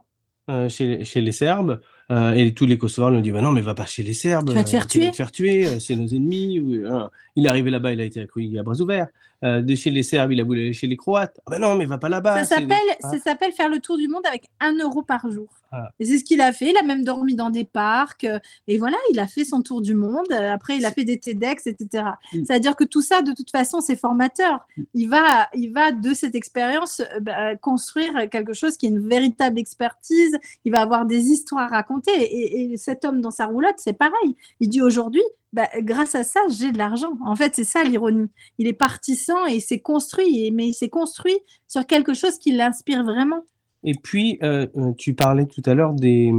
euh, chez, chez les Serbes. Euh, et tous les Kosovars lui ont dit bah Non, mais va pas chez les Serbes. Tu vas te faire euh, tu vas tuer. te faire tuer, euh, c'est nos ennemis. ou, euh, il est arrivé là-bas, il a été accueilli à bras ouverts. Euh, de chez les Serbes, il a voulu aller chez les Croates. Ah bah non, mais va pas là-bas. Ça s'appelle, Ah. faire le tour du monde avec un euro par jour. Voilà. Et c'est ce qu'il a fait. Il a même dormi dans des parcs. euh, Et voilà, il a fait son tour du monde. Euh, Après, il a fait des TEDx, etc. Mm. C'est-à-dire que tout ça, de toute façon, c'est formateur. Il va, il va de cette expérience bah, construire quelque chose qui est une véritable expertise. Il va avoir des histoires à raconter. Et, et cet homme dans sa roulotte, c'est pareil. Il dit aujourd'hui, bah, grâce à ça, j'ai de l'argent. En fait, c'est ça l'ironie. Il est partisan et il s'est construit, mais il s'est construit sur quelque chose qui l'inspire vraiment. Et puis, euh, euh, tu parlais tout à l'heure de-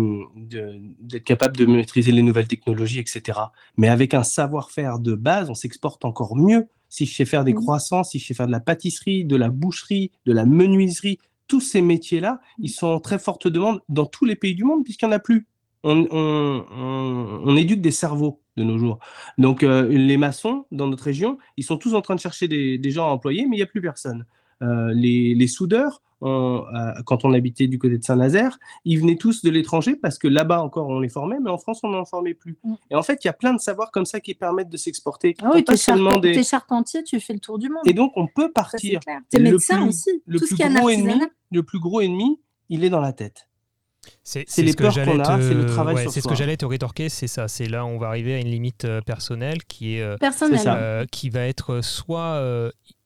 d'être capable de maîtriser les nouvelles technologies, etc. Mais avec un savoir-faire de base, on s'exporte encore mieux. Si je sais faire des Mhm. croissants, si je sais faire de la pâtisserie, de la boucherie, de la menuiserie, tous ces métiers-là, ils sont en très forte demande dans tous les pays du monde, puisqu'il n'y en a plus. On, on- on- on éduque des cerveaux de nos jours. Donc, euh, les maçons, dans notre région, ils sont tous en train de chercher des, des gens à employer, mais il n'y a plus personne. Euh, les, les soudeurs, on- euh, quand on habitait du côté de Saint-Nazaire, ils venaient tous de l'étranger parce que là-bas encore on les formait, mais en France on n'en formait plus. Mm. Et en fait, il y a plein de savoirs comme ça qui permettent de s'exporter. Ah oui, t'es seulement charpent- des- t'es charpentier, tu fais le tour du monde. Et donc on peut partir. T'es médecin plus- aussi. Tout plus gros ennemi, le plus gros ennemi, il est dans la tête. C'est les ce que peurs j'allais qu'on a, te- c'est le travail ouais, sur C'est ce que j'allais te rétorquer, c'est ça. C'est là où on va arriver à une limite euh, personnelle qui est euh, euh, qui va être soit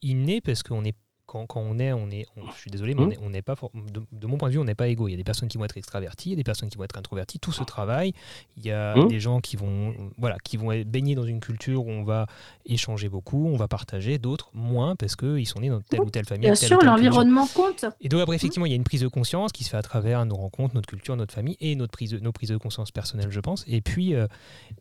innée parce qu'on est quand, quand on est, on est, on- je suis désolé, mais on on n'est pas, de, de mon point de vue, on n'est pas égaux. Il y a des personnes qui vont être extraverties, il y a des personnes qui vont être introverties. Tout se travaille. Il y a Mhm. des gens qui vont, voilà, qui vont être baignés dans une culture où on va échanger beaucoup, on va partager. D'autres moins parce qu'ils sont nés dans telle ou telle famille. Bien telle sûr, l'environnement compte. Et donc après, effectivement, il y a une prise de conscience qui se fait à travers nos rencontres, notre culture, notre famille et notre prise de, nos prises de conscience personnelles, je pense. Et puis, euh,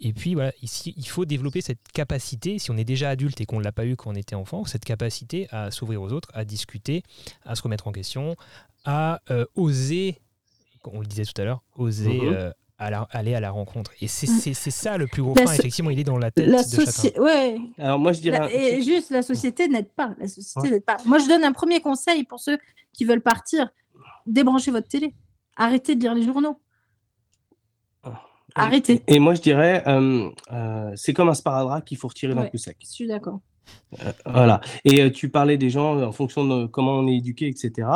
et puis voilà, ici, il faut développer cette capacité, si on est déjà adulte et qu'on ne l'a pas eu quand on était enfant, cette capacité à s'ouvrir aux autres, à discuter, à se remettre en question, à euh, oser, on le disait tout à l'heure, oser Mhm. euh, à la- aller à la rencontre. Et c'est Mm. ça le plus gros frein, so- effectivement, il est dans la tête La de chacun. société, ouais. Alors moi je dirais. La- et juste, la société n'aide pas. La société Ouais. n'aide pas. Moi, je donne un premier conseil pour ceux qui veulent partir. Débranchez votre télé. Arrêtez de lire les journaux. Arrêtez. Et moi je dirais, euh, euh, c'est comme un sparadrap qu'il faut retirer d'un Ouais. coup sec. Je suis d'accord. Voilà. Et euh, tu parlais des gens euh, en fonction de comment on est éduqué, etc.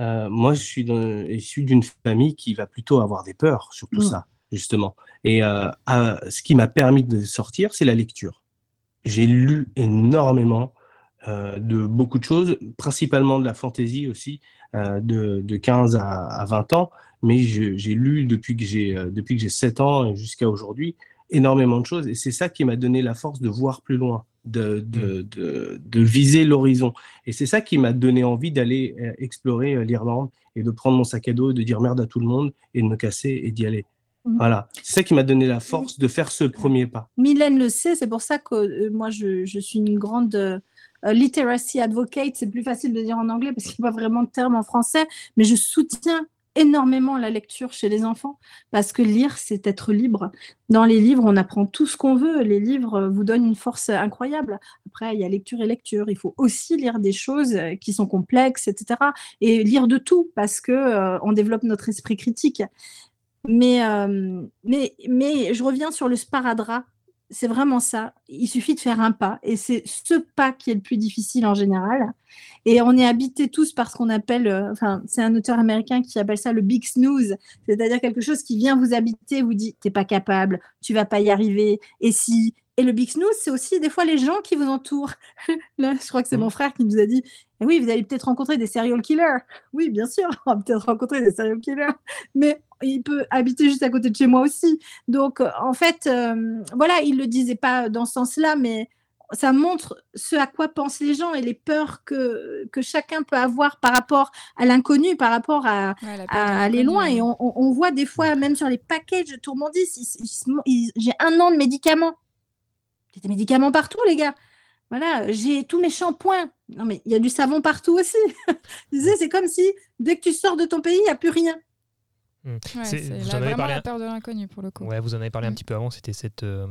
Euh, moi, je suis, issu d'une famille qui va plutôt avoir des peurs sur tout Mm. ça, justement. Et euh, euh, ce qui m'a permis de sortir, c'est la lecture. J'ai lu énormément euh, de beaucoup de choses, principalement de la fantaisie aussi, euh, de, de 15 à, à 20 ans. Mais j'ai lu depuis que j'ai euh, depuis que j'ai 7 ans jusqu'à aujourd'hui énormément de choses. Et c'est ça qui m'a donné la force de voir plus loin, de, de, de, de viser l'horizon. Et c'est ça qui m'a donné envie d'aller euh, explorer euh, l'Irlande et de prendre mon sac à dos, de dire merde à tout le monde et de me casser et d'y aller. Mhm. Voilà. C'est ça qui m'a donné la force de faire ce premier pas. Mylène le sait, c'est pour ça que euh, moi, je, je suis une grande euh, literacy advocate. C'est plus facile de dire en anglais parce qu'il n'y a pas vraiment de terme en français, mais je soutiens énormément la lecture chez les enfants parce que lire, c'est être libre. Dans les livres, on apprend tout ce qu'on veut. Les livres euh, vous donnent une force incroyable. Après, il y a lecture et lecture. Il faut aussi lire des choses euh, qui sont complexes, etc. Et lire de tout parce que euh, on développe notre esprit critique. Mais, euh, mais, mais je reviens sur le sparadrap. C'est vraiment ça. Il suffit de faire un pas. Et c'est ce pas qui est le plus difficile en général. Et on est habités tous par ce qu'on appelle, euh, c'est un auteur américain qui appelle ça le big snooze, c'est-à-dire quelque chose qui vient vous habiter, vous dit, t'es pas capable, tu vas pas y arriver, et si. Et le big snooze, c'est aussi des fois les gens qui vous entourent. Là, je crois que c'est mon frère qui nous a dit, Eh oui, vous allez peut-être rencontrer des serial killers. Oui, bien sûr, on va peut-être rencontrer des serial killers, mais il peut habiter juste à côté de chez moi aussi. Donc, en fait, euh, voilà, il le disait pas dans ce sens-là, mais ça montre ce à quoi pensent les gens et les peurs que, que chacun peut avoir par rapport à l'inconnu, par rapport à, Ouais, à aller loin. Et on, voit des fois, même sur les packages de Tourmandis, j'ai un an de médicaments. J'ai des médicaments partout, les gars. Voilà, j'ai tous mes shampoings. Non, mais il y a du savon partout aussi. Tu sais, c'est comme si dès que tu sors de ton pays, il n'y a plus rien. Hmm. Ouais, C'est- c'est vous la- en avez parlé la un- peur de l'inconnu pour le coup. Ouais, vous en avez parlé un Mm. petit peu avant, c'était cette, euh,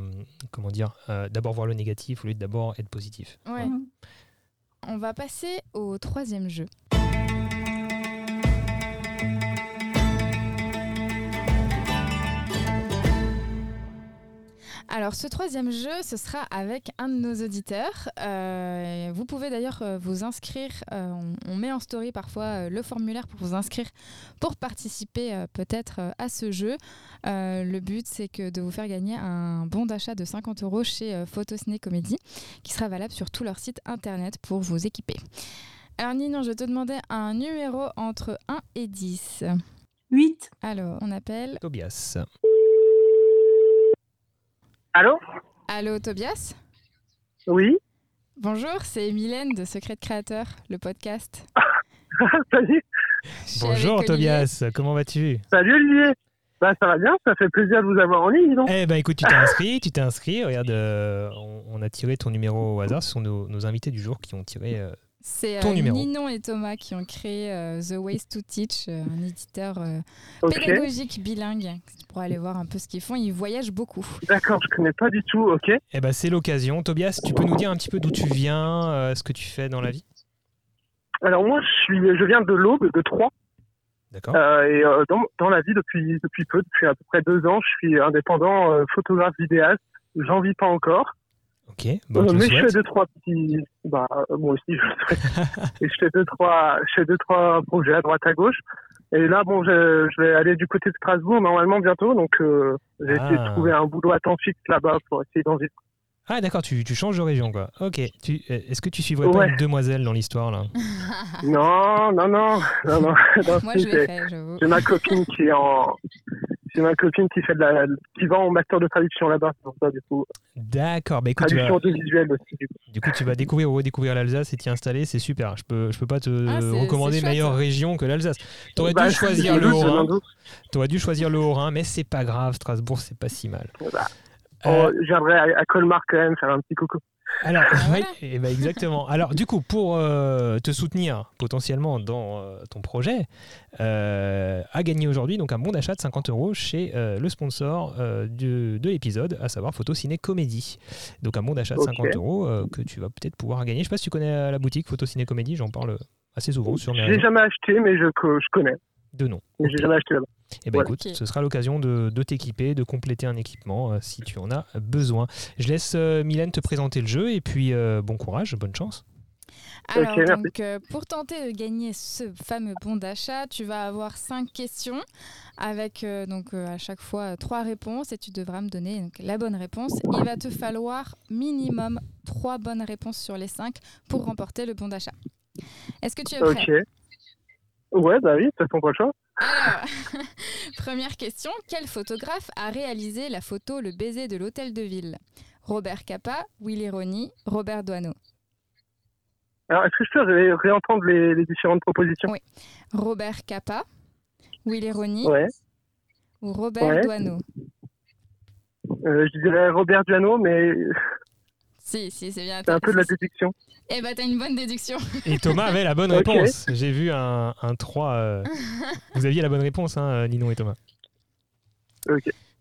comment dire, euh, d'abord voir le négatif au lieu de d'abord être positif. Ouais. Mhm. On va passer au troisième jeu. Alors, ce troisième jeu, ce sera avec un de nos auditeurs. Euh, vous pouvez d'ailleurs euh, vous inscrire. euh, on, on met en story parfois le formulaire pour vous inscrire pour participer euh, peut-être à ce jeu. Euh, le but, c'est que de vous faire gagner un bon d'achat de 50 euros chez euh, Photociné Comédie qui sera valable sur tout leur site internet pour vous équiper. Alors Ninon, je te demandais un numéro entre 1 et 10. 8. Alors, on appelle... Tobias. Allô Allô Tobias Oui Bonjour, c'est Mylène de Secret Créateur, le podcast. Salut Bonjour. Tobias, comment vas-tu Salut Olivier bah, Ça va bien, ça fait plaisir de vous avoir en ligne, non Eh ben écoute, tu t'es inscrit, tu t'es inscrit. Regarde, euh, on, on a tiré ton numéro au hasard. Ce sont nos, nos invités du jour qui ont tiré. euh, C'est euh. Ninon et Thomas qui ont créé euh, The Ways to Teach, euh, un éditeur euh, pédagogique bilingue. Pour aller voir un peu ce qu'ils font, ils voyagent beaucoup. d'accord, je connais pas du tout, ok. Eh ben c'est l'occasion. Tobias, tu peux nous dire un petit peu d'où tu viens, euh, ce que tu fais dans la vie? Alors moi, je, suis, je viens de l'Aube, de Troyes, D'accord. euh, et euh, dans, dans la vie depuis, depuis peu, depuis à peu près deux ans, je suis indépendant euh, photographe vidéaste. J'en vis pas encore, Ok, bon, Euh, mais je fais deux trois petits, bah euh, moi aussi je et je fais deux trois, je fais deux trois projets à droite à gauche. Et là, bon, je, je vais aller du côté de Strasbourg normalement bientôt, donc euh, j'ai essayé Ah. de trouver un boulot à temps fixe là-bas pour essayer d'en vivre. Ah d'accord, tu, tu changes de région quoi. Ok. Tu, euh, Est-ce que tu suivrais pas Ouais. une demoiselle dans l'histoire là? Non, non, non, non, non. non, Moi, je l'ai c'est- fait, j'avoue. J'ai ma copine qui est en, j'ai ma copine qui fait de la, qui va en master de traduction là-bas, pour ça du coup. D'accord. Bah écoute, tu vas, Traduction audiovisuelle aussi. Du coup. du coup tu vas découvrir ou redécouvrir l'Alsace et t'y installer, c'est super. Je peux, je peux pas te Ah, recommander chouette, meilleure région que l'Alsace. T'aurais Bah, dû choisir le Haut-Rhin. T'aurais dû choisir le Haut-Rhin, mais c'est pas grave. Strasbourg, c'est pas si mal. Bah, Euh, oh, viendrai à, à Colmar quand même faire un petit coucou. Alors, Ah, eh ben, exactement. Alors, du coup, pour euh, te soutenir potentiellement dans euh, ton projet, euh, a gagné aujourd'hui donc un bon d'achat de 50 euros chez euh, le sponsor euh, de l'épisode, à savoir Photo Ciné Comédie. Donc, un bon d'achat de Ok. 50 euros euh, que tu vas peut-être pouvoir gagner. Je sais pas si tu connais euh, la boutique Photo Ciné Comédie, j'en parle assez souvent sur mes J'ai jamais acheté, mais je connais. De nom. J'ai jamais acheté là-bas. Et ben Ouais. écoute, ce sera l'occasion de, de t'équiper, de compléter un équipement euh, si tu en as besoin. Je laisse euh, Mylène te présenter le jeu et puis euh, bon courage, bonne chance. Alors, donc, euh, pour tenter de gagner ce fameux bon d'achat, tu vas avoir cinq questions avec euh, donc euh, à chaque fois trois réponses et tu devras me donner donc, la bonne réponse. Il va te falloir minimum trois bonnes réponses sur les cinq pour remporter le bon d'achat. Est-ce que tu es prêt? Ouais, bah oui, de toute façon, pas le choix. Alors, première question. Quel photographe a réalisé la photo Le baiser de l'hôtel de ville? Robert Capa, Willy Roni, Robert Doisneau. Alors, est-ce que je peux ré- réentendre les, les différentes propositions? Oui. Robert Capa, Willy Roni Ouais. ou Robert Ouais. Doisneau Euh, je dirais Robert Duano, mais Si, si, c'est bien. C'est un peu de la déduction. Eh bah, t'as une bonne déduction. Et Thomas avait la bonne Ok. réponse. J'ai vu un, un 3. euh, Vous aviez la bonne réponse, hein, Ninon et Thomas.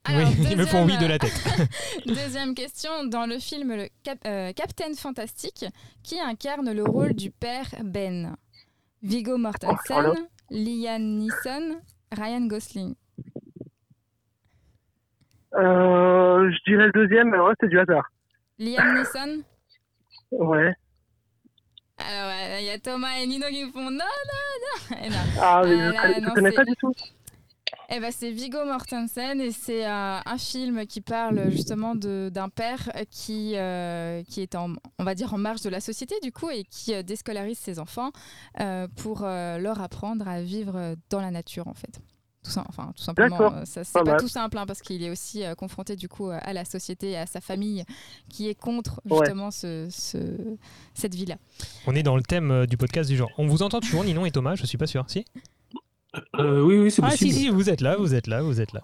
Alors, oui, ils me font oui deuxième- de la tête. Deuxième question. Dans le film le Cap- euh, Captain Fantastic, qui incarne le rôle du père Ben? Viggo Mortensen, Oh, Liam Neeson, Ryan Gosling. Euh, je dirais le deuxième, mais le reste, c'est du hasard. Liam Neeson? Ouais. Alors, euh, il y a Thomas et Nino qui me font non, non, non. Et non. Ah, mais Ah je, là, connais- pas du tout. Eh ben, c'est Viggo Mortensen et c'est euh, un film qui parle justement d'un père qui, euh, qui est en, on va dire en marge de la société du coup et qui euh, déscolarise ses enfants euh, pour euh, leur apprendre à vivre dans la nature en fait. Tout, ça, enfin, tout simplement, euh, ça, c'est Pas tout simple hein, parce qu'il est aussi euh, confronté du coup à la société et à sa famille qui est contre Ouais. justement ce, ce- cette vie-là. On est dans le thème euh, du podcast du genre. On vous entend toujours, Ninon et Thomas Je suis pas sûr. Si? Euh, oui, oui, c'est Ah, possible. si, si, vous êtes là, vous êtes là, vous êtes là.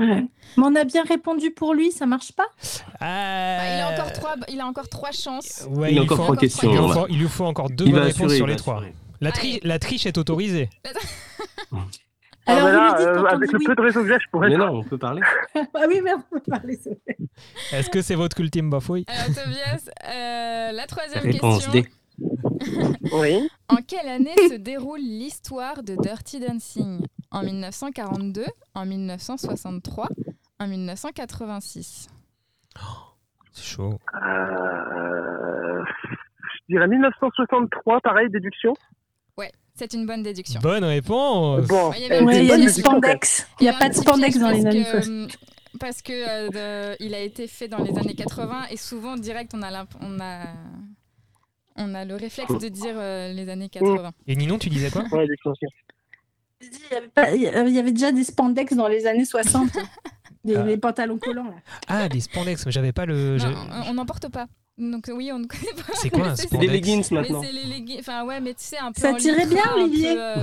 Ouais. Mais on a bien répondu pour lui, ça marche pas? Ah, Bah, il, a encore trois, il a encore trois chances. Ouais, Il a lui encore faut- trois encore questions. Il lui, faut, il lui faut encore deux Il bonnes va réponses assurer, sur il les trois. La, tri- la triche est autorisée. Ah, Alors, vous là, lui dites euh, avec le oui. peu de réseau que j'ai, je pourrais. Mais non, on peut parler. Ah oui, merde, on peut parler. c'est vrai. Est-ce que c'est votre ultime bafouille? Alors Tobias, euh, la troisième Réponse question. D. Oui. En quelle année se déroule l'histoire de Dirty Dancing? En 1942, en 1963, en 1986 C'est chaud. Euh, je dirais 1963, pareil, déduction. C'est une bonne déduction. Bonne réponse Bon, Ouais, il y avait un Ouais, c'est il une y a spandex. Il n'y a pas de spandex dans les parce années que, 60. euh, Parce que euh, de- il a été fait dans les années 80 et souvent direct on a l'imp- on a on a le réflexe de dire euh, les années 80. Et Ninon, tu disais quoi? Ouais. Il y avait il y déjà des spandex dans les années 60. Des, Ah. les pantalons collants, là. Ah, des spandex, mais j'avais pas le. Non, on n'en porte pas. Donc oui, on ne connaît pas. C'est quoi un C'est- C'est des leggings Mais maintenant. c'est les leggings. Enfin ouais, mais tu sais un peu. Ça tirait bien, peu, Olivier euh,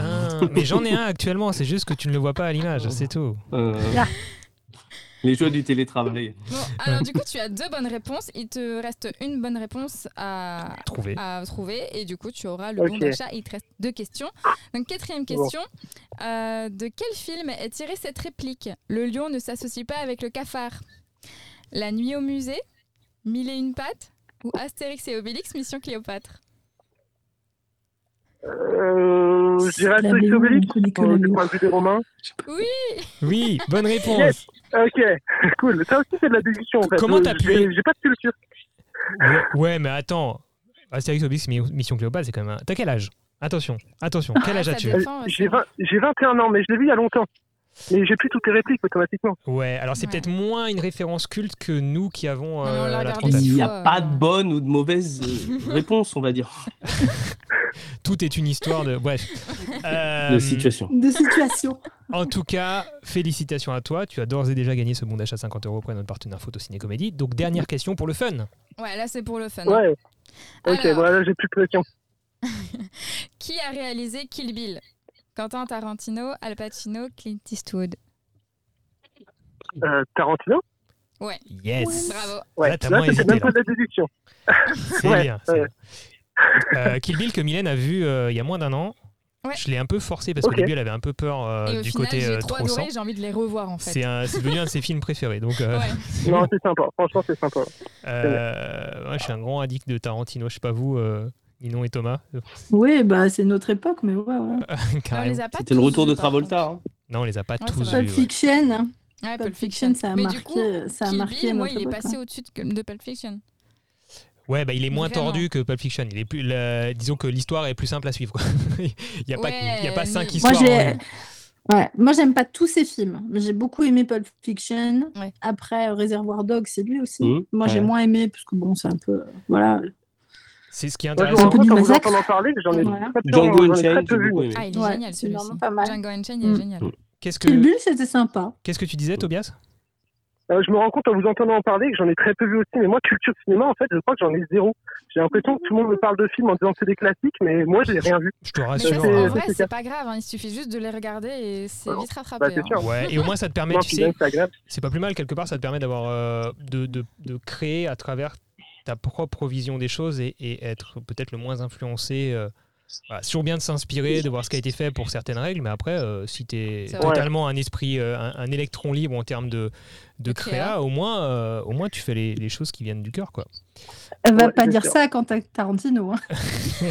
Ah, mais j'en ai un actuellement, c'est juste que tu ne le vois pas à l'image, c'est tout. Euh, Là. les joies du télétravail. Bon, alors du coup, tu as deux bonnes réponses. Il te reste une bonne réponse à, Trouvé. à trouver et du coup, tu auras le bon Ok. d'achat. Il te reste deux questions. Donc, quatrième Bon. question. Euh, de quel film est tirée cette réplique? Le lion ne s'associe pas avec le cafard La nuit au musée Mille et une pattes Ou Astérix et Obélix, Mission Cléopâtre Euh, je dirais La Astérix et Obélix, euh, du point de vue des Romains. Oui, bonne réponse. Yes. Ok, cool. Ça aussi, c'est de la déduction, en fait. Comment Euh, t'as pu- j'ai- pas de culture. Ouais, ouais, mais attends. Astérix Obélix Mi- Mission Cléopâtre, c'est quand même. un- T'as quel âge? Attention, attention. Quel âge as-tu? 20 j'ai 21 ans, mais je l'ai vu il y a longtemps. Mais j'ai plus toutes les répliques automatiquement. Ouais, alors c'est Ouais. peut-être moins une référence culte que nous qui avons Non, euh, la trentaine. Il n'y a pas de bonne ou de mauvaise euh, réponse, on va dire, Tout est une histoire de. Bref. Euh, de situation. De situation. En tout cas, félicitations à toi. Tu as d'ores et déjà gagné ce bon d'achat 50 euros auprès de notre partenaire Photo Ciné Comédie. Donc, dernière question pour le fun. Ouais, là, c'est pour le fun. Ouais. Ok, Alors. voilà, j'ai plus de pression. Qui a réalisé Kill Bill? Quentin Tarantino, Al Pacino, Clint Eastwood. Euh, Tarantino? Yes. Bravo. Ouais, Là, t'as moins hésité, même pas là. de la déduction. C'est Ouais, bien. ouais. Euh, Kill Bill que Mylène a vu euh, il y a moins d'un an. Ouais. Je l'ai un peu forcé parce qu'au début elle avait un peu peur euh, Et au du final, côté j'ai euh, trop trop sang. adoré, j'ai envie de les revoir en fait. C'est un- c'est devenu un de ses films préférés. Donc, euh, Ouais. Non, c'est sympa. Franchement, c'est sympa. euh, moi, je suis un grand addict de Tarantino. Je sais pas vous, euh, Ninon et Thomas. Oui, bah, c'est notre époque, mais ouais, ouais. C'était le retour de Travolta. hein. Non, on les a pas Ouais, tous vus. Pulp ouais. Fiction. hein. Ouais, Pulp Fiction, ça a Mais marqué, du coup, ça a Kill marqué Bill, notre il est époque, passé hein. au-dessus de, Pulp Fiction. Ouais, bah, il est moins Vraiment. tordu que Pulp Fiction. Il est plus, la- disons que l'histoire est plus simple à suivre. quoi. il n'y a, pas- Ouais, il y a pas cinq mais- histoires. Moi. Ouais, moi j'aime pas tous ces films. mais J'ai beaucoup aimé Pulp Fiction. Ouais. Après Réservoir Dog, c'est lui aussi. Mhm. Moi j'ai moins aimé parce que bon, c'est un peu euh, voilà. C'est ce qui est je intéressant. du en vous massacre. entendant parler j'en ai Voilà. très peu, Django Unchained. Ah, il est Ouais, génial c'est celui-ci. vraiment pas mal. Django Unchained, il est Mm. génial. Qu'est-ce Kill que, Bill, c'était sympa. qu'est-ce que tu disais, Tobias? Euh, je me rends compte en vous entendant parler que j'en ai très peu vu aussi. Mais moi, culture cinéma, en fait, je crois que j'en ai zéro. J'ai l'impression que tout le monde me parle de films en disant que c'est des classiques, mais moi, j'ai rien vu. Je te Mais ça, rassure. en hein. vrai, c'est pas grave. hein, Il suffit juste de les regarder et c'est vite Bah, rattrapé. hein. Ouais, et au moins ça te permet, Non, tu puis sais, même, c'est pas plus mal quelque part, ça te permet d'avoir euh, de, de, de créer à travers ta propre vision des choses et, et être peut-être le moins influencé. euh, voilà, c'est toujours bien de s'inspirer, de voir ce qui a été fait pour certaines règles, mais après, euh, si tu es totalement un esprit, euh, un, un électron libre en termes de, de créa, au moins, euh, au moins tu fais les, les choses qui viennent du cœur. Quoi. Elle va Ouais, pas dire sûr. ça à Quentin Tarantino. hein.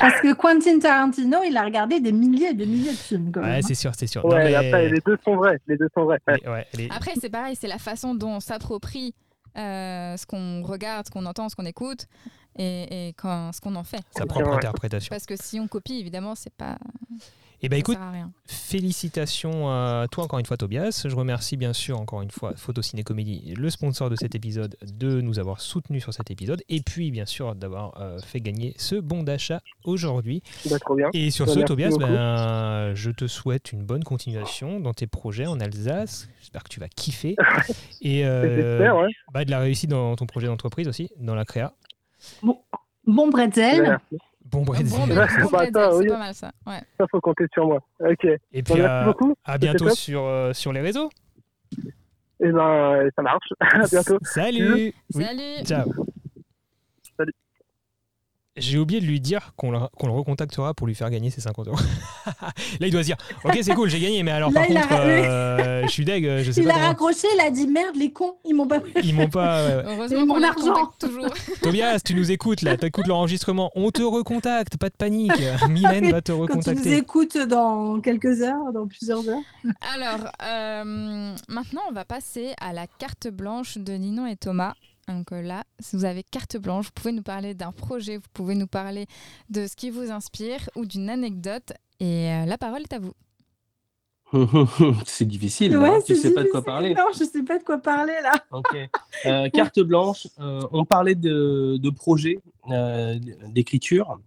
Parce que Quentin Tarantino, il a regardé des milliers et des milliers de films. Quand même, ouais, hein. c'est sûr, c'est sûr. Non, Ouais, mais- après, les deux sont vrais. Les deux sont vrais. Ouais. mais ouais, les- Après, c'est pareil, c'est la façon dont on s'approprie euh, ce qu'on regarde, ce qu'on entend, ce qu'on écoute et, et quand, ce qu'on en fait. sa propre interprétation. Parce que si on copie, évidemment, c'est pas. Et ben ça écoute. Félicitations à toi encore une fois Tobias. Je remercie bien sûr encore une fois Photo Ciné Comédie, le sponsor de cet épisode, de nous avoir soutenus sur cet épisode et puis bien sûr d'avoir euh, fait gagner ce bon d'achat aujourd'hui. Bah, trop bien. Et sur Bah, ce Tobias, ben, je te souhaite une bonne continuation dans tes projets en Alsace. J'espère que tu vas kiffer et euh, ouais. bah, de la réussite dans ton projet d'entreprise aussi, dans la créa. Bon bretzel. Merci. Bon Ouais, bah, bah, bon, c'est oui. pas mal ça. Ouais. Ça, faut compter sur moi. Ok. Et Bah, puis merci à, beaucoup. à C'était bientôt sur, euh, sur les réseaux. Et ben, euh, ça marche. à bientôt. Salut. Oui. Salut Ciao. J'ai oublié de lui dire qu'on le, qu'on le recontactera pour lui faire gagner ses 50 euros. Là, il doit se dire Ok, c'est cool, j'ai gagné, mais alors Là, par a contre, euh, je suis deg, euh, je sais Il pas a comment. raccroché, il a dit merde, les cons, ils m'ont pas pris. Ils m'ont pas. ouais, ouais. Heureusement mon argent. toujours. Tobias, tu nous écoutes là, t'écoutes l'enregistrement. On te recontacte, pas de panique. Mylène va te Quand tu nous recontacter. écoutes dans quelques heures, dans plusieurs heures. Alors, euh, maintenant, on va passer à la carte blanche de Ninon et Thomas. Donc euh, là, si vous avez carte blanche, vous pouvez nous parler d'un projet, vous pouvez nous parler de ce qui vous inspire ou d'une anecdote. Et euh, la parole est à vous. c'est difficile. là, hein. tu sais pas de quoi parler. Non, je sais pas de quoi parler là. Ok. Euh, carte blanche, euh, on parlait de, de projets euh, d'écriture,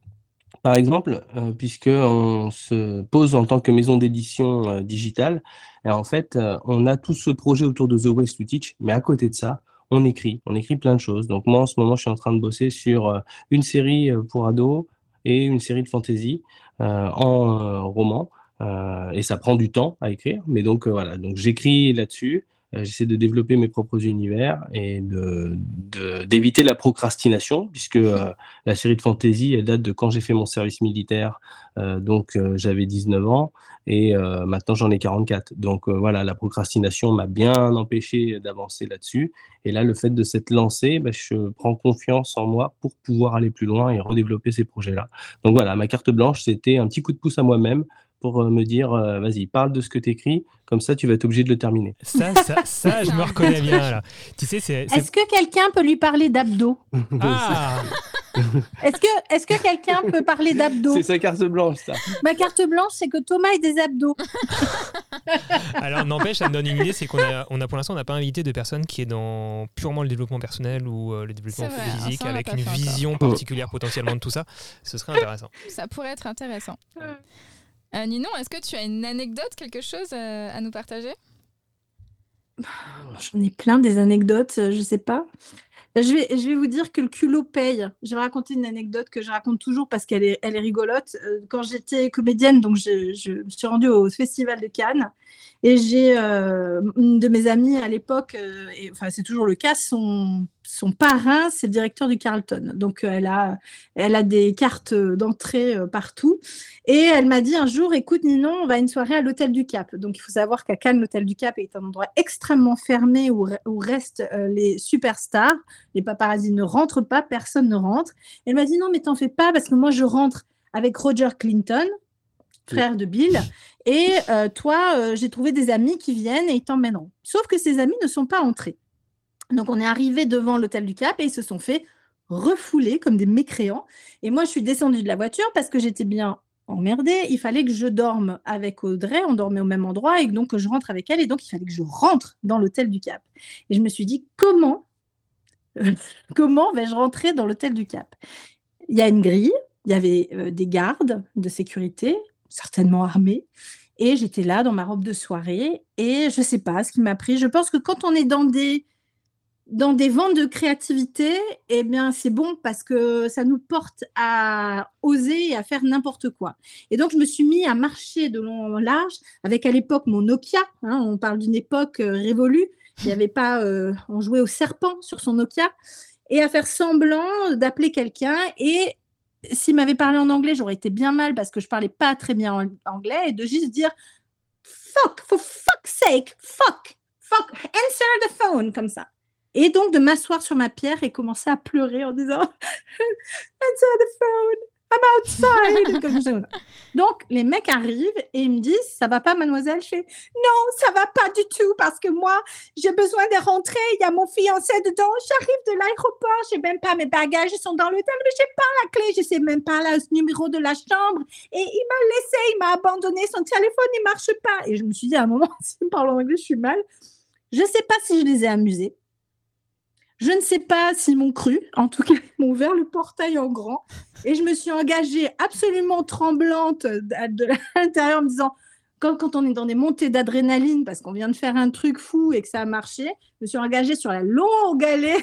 par exemple, euh, puisque on se pose en tant que maison d'édition euh, digitale. Et en fait, euh, on a tout ce projet autour de The Ways to Teach, mais à côté de ça, on écrit. On écrit plein de choses. Donc moi, en ce moment, je suis en train de bosser sur euh, une série euh, pour ados et une série de fantasy euh, en roman. Et ça prend du temps à écrire, mais donc voilà. Donc j'écris là-dessus. Euh, J'essaie de développer mes propres univers et de de- d'éviter la procrastination, puisque euh, la série de fantasy, elle date de quand j'ai fait mon service militaire, euh, donc j'avais 19 ans, et maintenant j'en ai 44. Donc voilà, la procrastination m'a bien empêché d'avancer là-dessus. Et là, le fait de s'être lancé, bah, je prends confiance en moi pour pouvoir aller plus loin et redévelopper ces projets-là. Donc voilà, ma carte blanche, c'était un petit coup de pouce à moi-même pour euh, me dire, euh, vas-y, parle de ce que tu écris, comme ça tu vas être obligé de le terminer. Ça, ça, ça, je me reconnais bien là. Tu sais, c'est. Est-ce que quelqu'un peut lui parler d'abdos? Ah Est-ce que, est que quelqu'un peut parler d'abdos? C'est sa carte blanche, ça. Ma carte blanche, c'est que Thomas ait des abdos. Alors, n'empêche, ça me donne une idée c'est qu'on a, on a pour l'instant, on n'a pas invité de personne qui est dans purement le développement personnel ou euh, le développement vrai, physique l'a avec une encore. vision particulière potentiellement de tout ça. Ce serait intéressant. Ça pourrait être intéressant. Euh, Ninon, est-ce que tu as une anecdote, quelque chose euh, à nous partager? J'en ai plein des anecdotes, euh, je sais pas. Je vais, je vais vous dire que le culot paye. Je vais raconter une anecdote que je raconte toujours parce qu'elle est, elle est rigolote. Euh, Quand j'étais comédienne, donc je, je me suis rendue au Festival de Cannes et j'ai une de mes amies à l'époque, et, enfin c'est toujours le cas, son, son parrain, c'est le directeur du Carlton. Donc euh, elle a, elle a des cartes d'entrée euh, partout. Et elle m'a dit un jour, écoute Ninon, on va à une soirée à l'Hôtel du Cap. Donc il faut savoir qu'à Cannes, l'Hôtel du Cap est un endroit extrêmement fermé où, re- où restent euh, les superstars. Les paparazzis ne rentrent pas, personne ne rentre. Elle m'a dit non, mais t'en fais pas parce que moi je rentre avec Roger Clinton, frère de Bill, et euh, toi, euh, j'ai trouvé des amis qui viennent et ils t'emmèneront. Sauf que ces amis ne sont pas entrés. Donc on est arrivé devant l'Hôtel du Cap et ils se sont fait refouler comme des mécréants. Et moi, je suis descendue de la voiture parce que j'étais bien emmerdée. Il fallait que je dorme avec Audrey. On dormait au même endroit et donc que je rentre avec elle. Et donc, il fallait que je rentre dans l'hôtel du Cap. Et je me suis dit, comment, comment vais-je rentrer dans l'hôtel du Cap? Il y a une grille. Il y avait euh, des gardes de sécurité, certainement armés. Et j'étais là dans ma robe de soirée. Et je ne sais pas ce qui m'a pris. Je pense que quand on est dans des dans des vents de créativité, eh bien, c'est bon parce que ça nous porte à oser et à faire n'importe quoi. Et donc, je me suis mis à marcher de long en large avec à l'époque mon Nokia. hein, on parle d'une époque euh, révolue. Il n'y avait pas, euh, on jouait au serpent sur son Nokia. et à faire semblant d'appeler quelqu'un. Et s'il m'avait parlé en anglais, j'aurais été bien mal parce que je parlais pas très bien en- anglais et de juste dire fuck, for fuck's sake, fuck, fuck, answer the phone, comme ça. Et donc de m'asseoir sur ma pierre et commencer à pleurer en disant answer the phone, I'm outside. Donc les mecs arrivent et ils me disent ça va pas, mademoiselle? Je fais non, ça va pas du tout parce que moi j'ai besoin de rentrer. Il y a mon fiancé dedans. J'arrive de l'aéroport, j'ai même pas mes bagages, ils sont dans l'hôtel, mais j'ai pas la clé, je sais même pas le numéro de la chambre. Et il m'a laissé, il m'a abandonné, son téléphone il marche pas. Et je me suis dit à un moment, s'il me parle en anglais, je suis mal. Je sais pas si je les ai amusés. Je ne sais pas s'ils m'ont cru. En tout cas, ils m'ont ouvert le portail en grand. Et je me suis engagée absolument tremblante de, l'intérieur en me disant, quand, quand on est dans des montées d'adrénaline, parce qu'on vient de faire un truc fou et que ça a marché, je me suis engagée sur la longue allée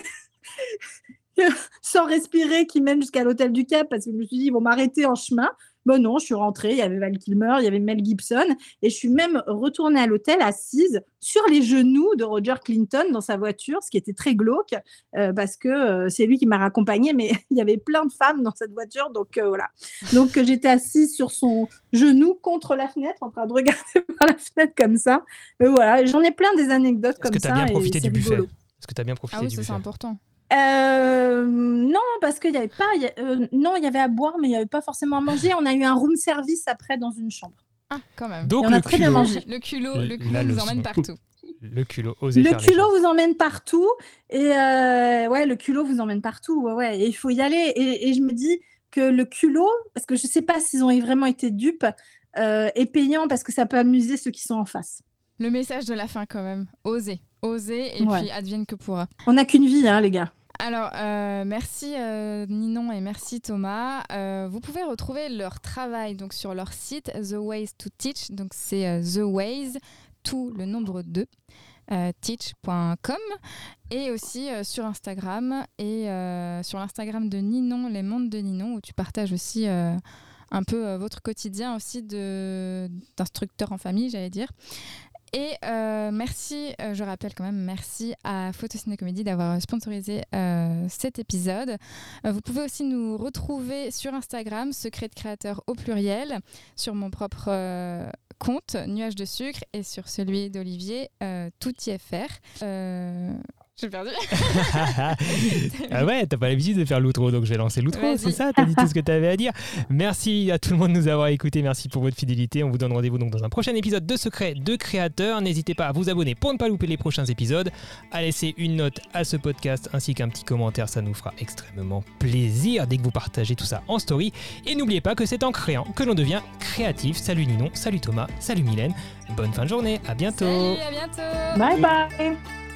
sans respirer qui mène jusqu'à l'hôtel du Cap parce que je me suis dit, ils vont m'arrêter en chemin. Bon, non, je suis rentrée, il y avait Val Kilmer, il y avait Mel Gibson, et je suis même retournée à l'hôtel assise sur les genoux de Roger Clinton dans sa voiture, ce qui était très glauque, euh, parce que euh, c'est lui qui m'a raccompagnée, mais il y avait plein de femmes dans cette voiture, donc euh, voilà. Donc euh, j'étais assise sur son genou contre la fenêtre, en train de regarder par la fenêtre comme ça. Mais voilà, j'en ai plein des anecdotes Est-ce comme que tu ça. as bien profité du buffet? Est-ce que tu as bien profité Ah oui, du ça c'est important. Euh, non, parce qu'il y avait pas. y a- euh, non, il y avait à boire, mais il n'y avait pas forcément à manger. On a eu un room service après dans une chambre. Ah, quand même. Donc Et on a le très bien culot, mangé. Le culot, Le- le culot nous emmène partout. le culot, osez Le culot vous emmène partout. Et euh, ouais, le culot vous emmène partout. Ouais, ouais. Et il faut y aller. Et, et je me dis que le culot, parce que je ne sais pas s'ils ont vraiment été dupes, euh, est payant parce que ça peut amuser ceux qui sont en face. Le message de la fin quand même. Oser. Oser et Ouais. puis advienne que pourra. On n'a qu'une vie, hein, les gars. Alors, euh, merci euh, Ninon et merci Thomas. Euh, vous pouvez retrouver leur travail donc sur leur site The Ways to Teach. Donc c'est The Ways, tout le nombre 2, euh, teach.com et aussi sur Instagram et sur l'Instagram de Ninon, les mondes de Ninon, où tu partages aussi un peu votre quotidien aussi d'instructeur en famille, j'allais dire. Et euh, merci, euh, je rappelle quand même, merci à Photociné Comédie d'avoir sponsorisé euh, cet épisode. Vous pouvez aussi nous retrouver sur Instagram, Secret de Créateur au pluriel, sur mon propre compte, Nuage de Sucre, et sur celui d'Olivier, euh, Tout IFR. J'ai perdu. ah ouais, t'as pas l'habitude de faire l'outro, donc je vais lancer l'outro, c'est ça T'as dit tout ce que t'avais à dire. Merci à tout le monde de nous avoir écoutés, merci pour votre fidélité. On vous donne rendez-vous donc dans un prochain épisode de Secret de Créateurs. N'hésitez pas à vous abonner pour ne pas louper les prochains épisodes, à laisser une note à ce podcast ainsi qu'un petit commentaire, ça nous fera extrêmement plaisir dès que vous partagez tout ça en story. Et n'oubliez pas que c'est en créant que l'on devient créatif. Salut Ninon, salut Thomas, salut Mylène. Bonne fin de journée, à bientôt. Salut, à bientôt. Bye bye.